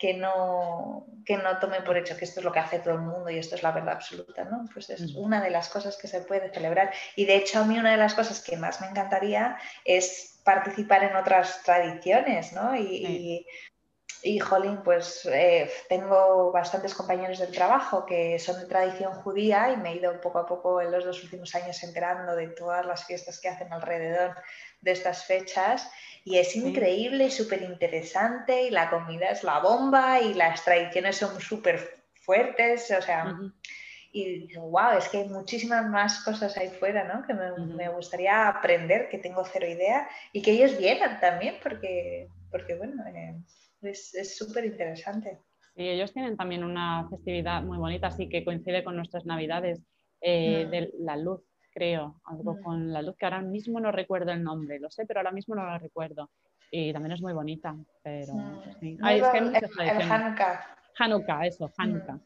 que no, que no tome por hecho que esto es lo que hace todo el mundo y esto es la verdad absoluta, ¿no? Pues es una de las cosas que se puede celebrar. Y de hecho a mí una de las cosas que más me encantaría es participar en otras tradiciones, ¿no? Y, y, jolín, pues eh, tengo bastantes compañeros del trabajo que son de tradición judía y me he ido poco a poco en los dos últimos años enterando de todas las fiestas que hacen alrededor de estas fechas. Y es increíble y súper interesante y la comida es la bomba y las tradiciones son súper fuertes, o sea, y digo, wow, es que hay muchísimas más cosas ahí fuera, ¿no? Que me, gustaría aprender, que tengo cero idea y que ellos vieran también, porque, porque bueno, eh, es súper interesante. Y ellos tienen también una festividad muy bonita, así que coincide con nuestras navidades eh, de la luz creo, algo mm. con la luz que ahora mismo no recuerdo el nombre, lo sé, pero ahora mismo no lo recuerdo. Y también es muy bonita, pero mm. sí. es que el, Hanukkah. Hanukkah, eso, mm, Hanukkah.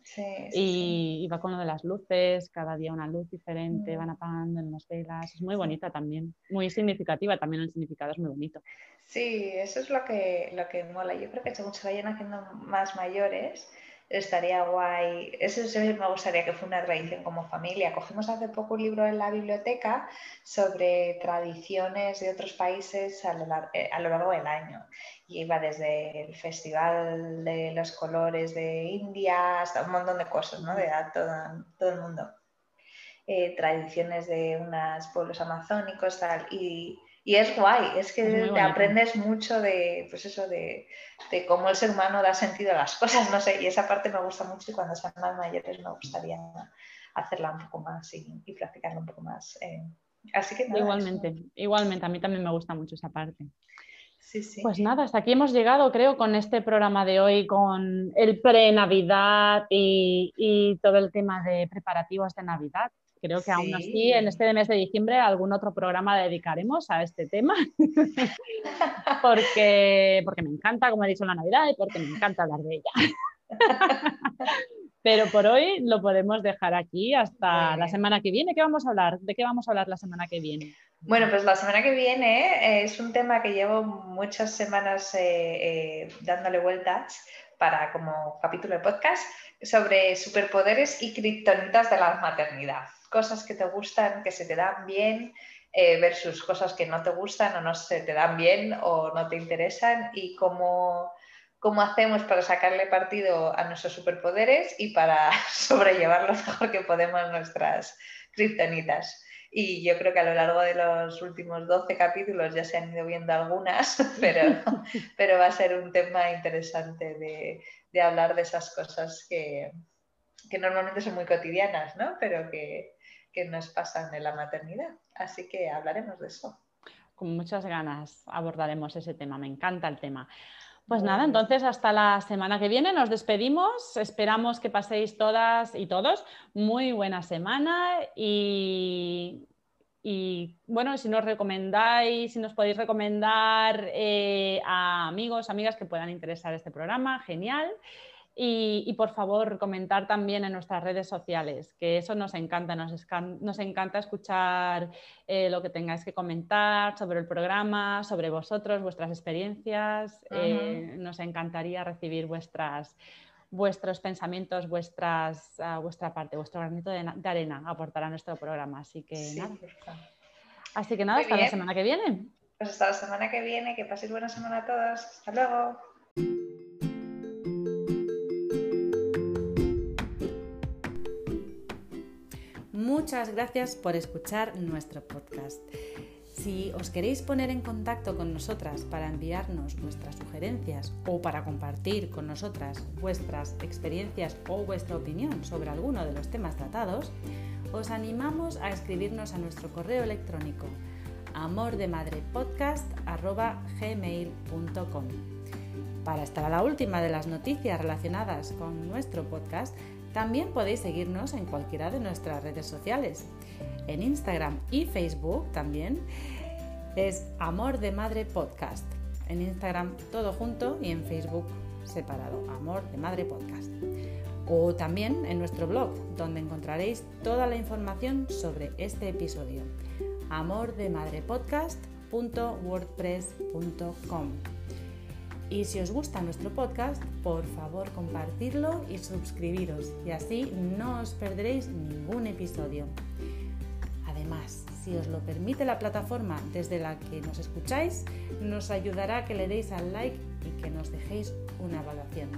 y, va con lo de las luces, cada día una luz diferente, van apagando en las velas. Es muy bonita también, muy significativa, también el significado es muy bonito. Sí, eso es lo que, lo que mola. Yo creo que según se vayan haciendo más mayores, estaría guay. Eso sí me gustaría que fuera una tradición como familia. Cogimos hace poco un libro en la biblioteca sobre tradiciones de otros países a lo, eh, largo del año. Y iba desde el Festival de los Colores de India hasta un montón de cosas, ¿no? De todo, todo el mundo. Eh, tradiciones de unos pueblos amazónicos, tal. Y y es guay, es que te aprendes mucho de, pues eso, de, de, cómo el ser humano da sentido a las <laughs> cosas, no sé, y esa parte me gusta mucho y cuando sean más mayores me gustaría hacerla un poco más y, y practicarla un poco más. Eh. Así que Igualmente, igualmente, a mí también me gusta mucho esa parte. Pues nada, hasta aquí hemos llegado, creo, con este programa de hoy, con el pre-Navidad y, todo el tema de preparativos de Navidad. Creo que aún así, en este mes de diciembre, algún otro programa dedicaremos a este tema, <laughs> porque, porque me encanta, como he dicho, la Navidad y porque me encanta hablar de ella. <laughs> Pero por hoy lo podemos dejar aquí hasta la semana que viene. ¿Qué vamos a hablar? ¿De qué vamos a hablar la semana que viene? Bueno, pues la semana que viene eh, es un tema que llevo muchas semanas eh, eh, dándole vueltas para como capítulo de podcast sobre superpoderes y criptonitas de la maternidad. Cosas que te gustan, que se te dan bien, versus cosas que no te gustan o no se te dan bien o no te interesan y cómo cómo hacemos para sacarle partido a nuestros superpoderes y para <laughs> sobrellevar lo mejor que podemos nuestras kriptonitas. Y yo creo que a lo largo de los últimos 12 capítulos ya se han ido viendo algunas, <laughs> pero, <laughs> pero va a ser un tema interesante de, hablar de esas cosas que, normalmente son muy cotidianas, ¿no? pero que, que nos pasan en la maternidad. Así que hablaremos de eso. Con muchas ganas abordaremos ese tema, me encanta el tema. Pues nada, entonces hasta la semana que viene nos despedimos. Esperamos que paséis todas y todos muy buena semana y, bueno, si nos recomendáis, si nos podéis recomendar eh, a amigos, amigas que puedan interesar este programa, genial. Y, por favor, comentar también en nuestras redes sociales, que eso nos encanta, nos, encanta escuchar eh, lo que tengáis que comentar sobre el programa, sobre vosotros, vuestras experiencias. Eh, nos encantaría recibir vuestras, vuestros pensamientos, vuestras, uh, vuestra parte, vuestro granito de, arena aportar a nuestro programa. Así que nada. Así que nada, hasta la semana que viene. Pues hasta la semana que viene, que paséis buena semana a todos. Hasta luego. Muchas gracias por escuchar nuestro podcast. Si os queréis poner en contacto con nosotras para enviarnos vuestras sugerencias o para compartir con nosotras vuestras experiencias o vuestra opinión sobre alguno de los temas tratados, os animamos a escribirnos a nuestro correo electrónico amordemadrepodcast.gmail.com Para estar a la última de las noticias relacionadas con nuestro podcast, también podéis seguirnos en cualquiera de nuestras redes sociales. En Instagram y Facebook también es Amor de Madre Podcast. En Instagram todo junto y en Facebook separado, Amor de Madre Podcast. O también en nuestro blog, donde encontraréis toda la información sobre este episodio, amordemadrepodcast.wordpress.com. Y si os gusta nuestro podcast, por favor compartirlo y suscribiros y así no os perderéis ningún episodio. Además, si os lo permite la plataforma desde la que nos escucháis, nos ayudará que le deis al like y que nos dejéis una evaluación.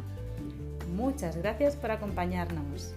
Muchas gracias por acompañarnos.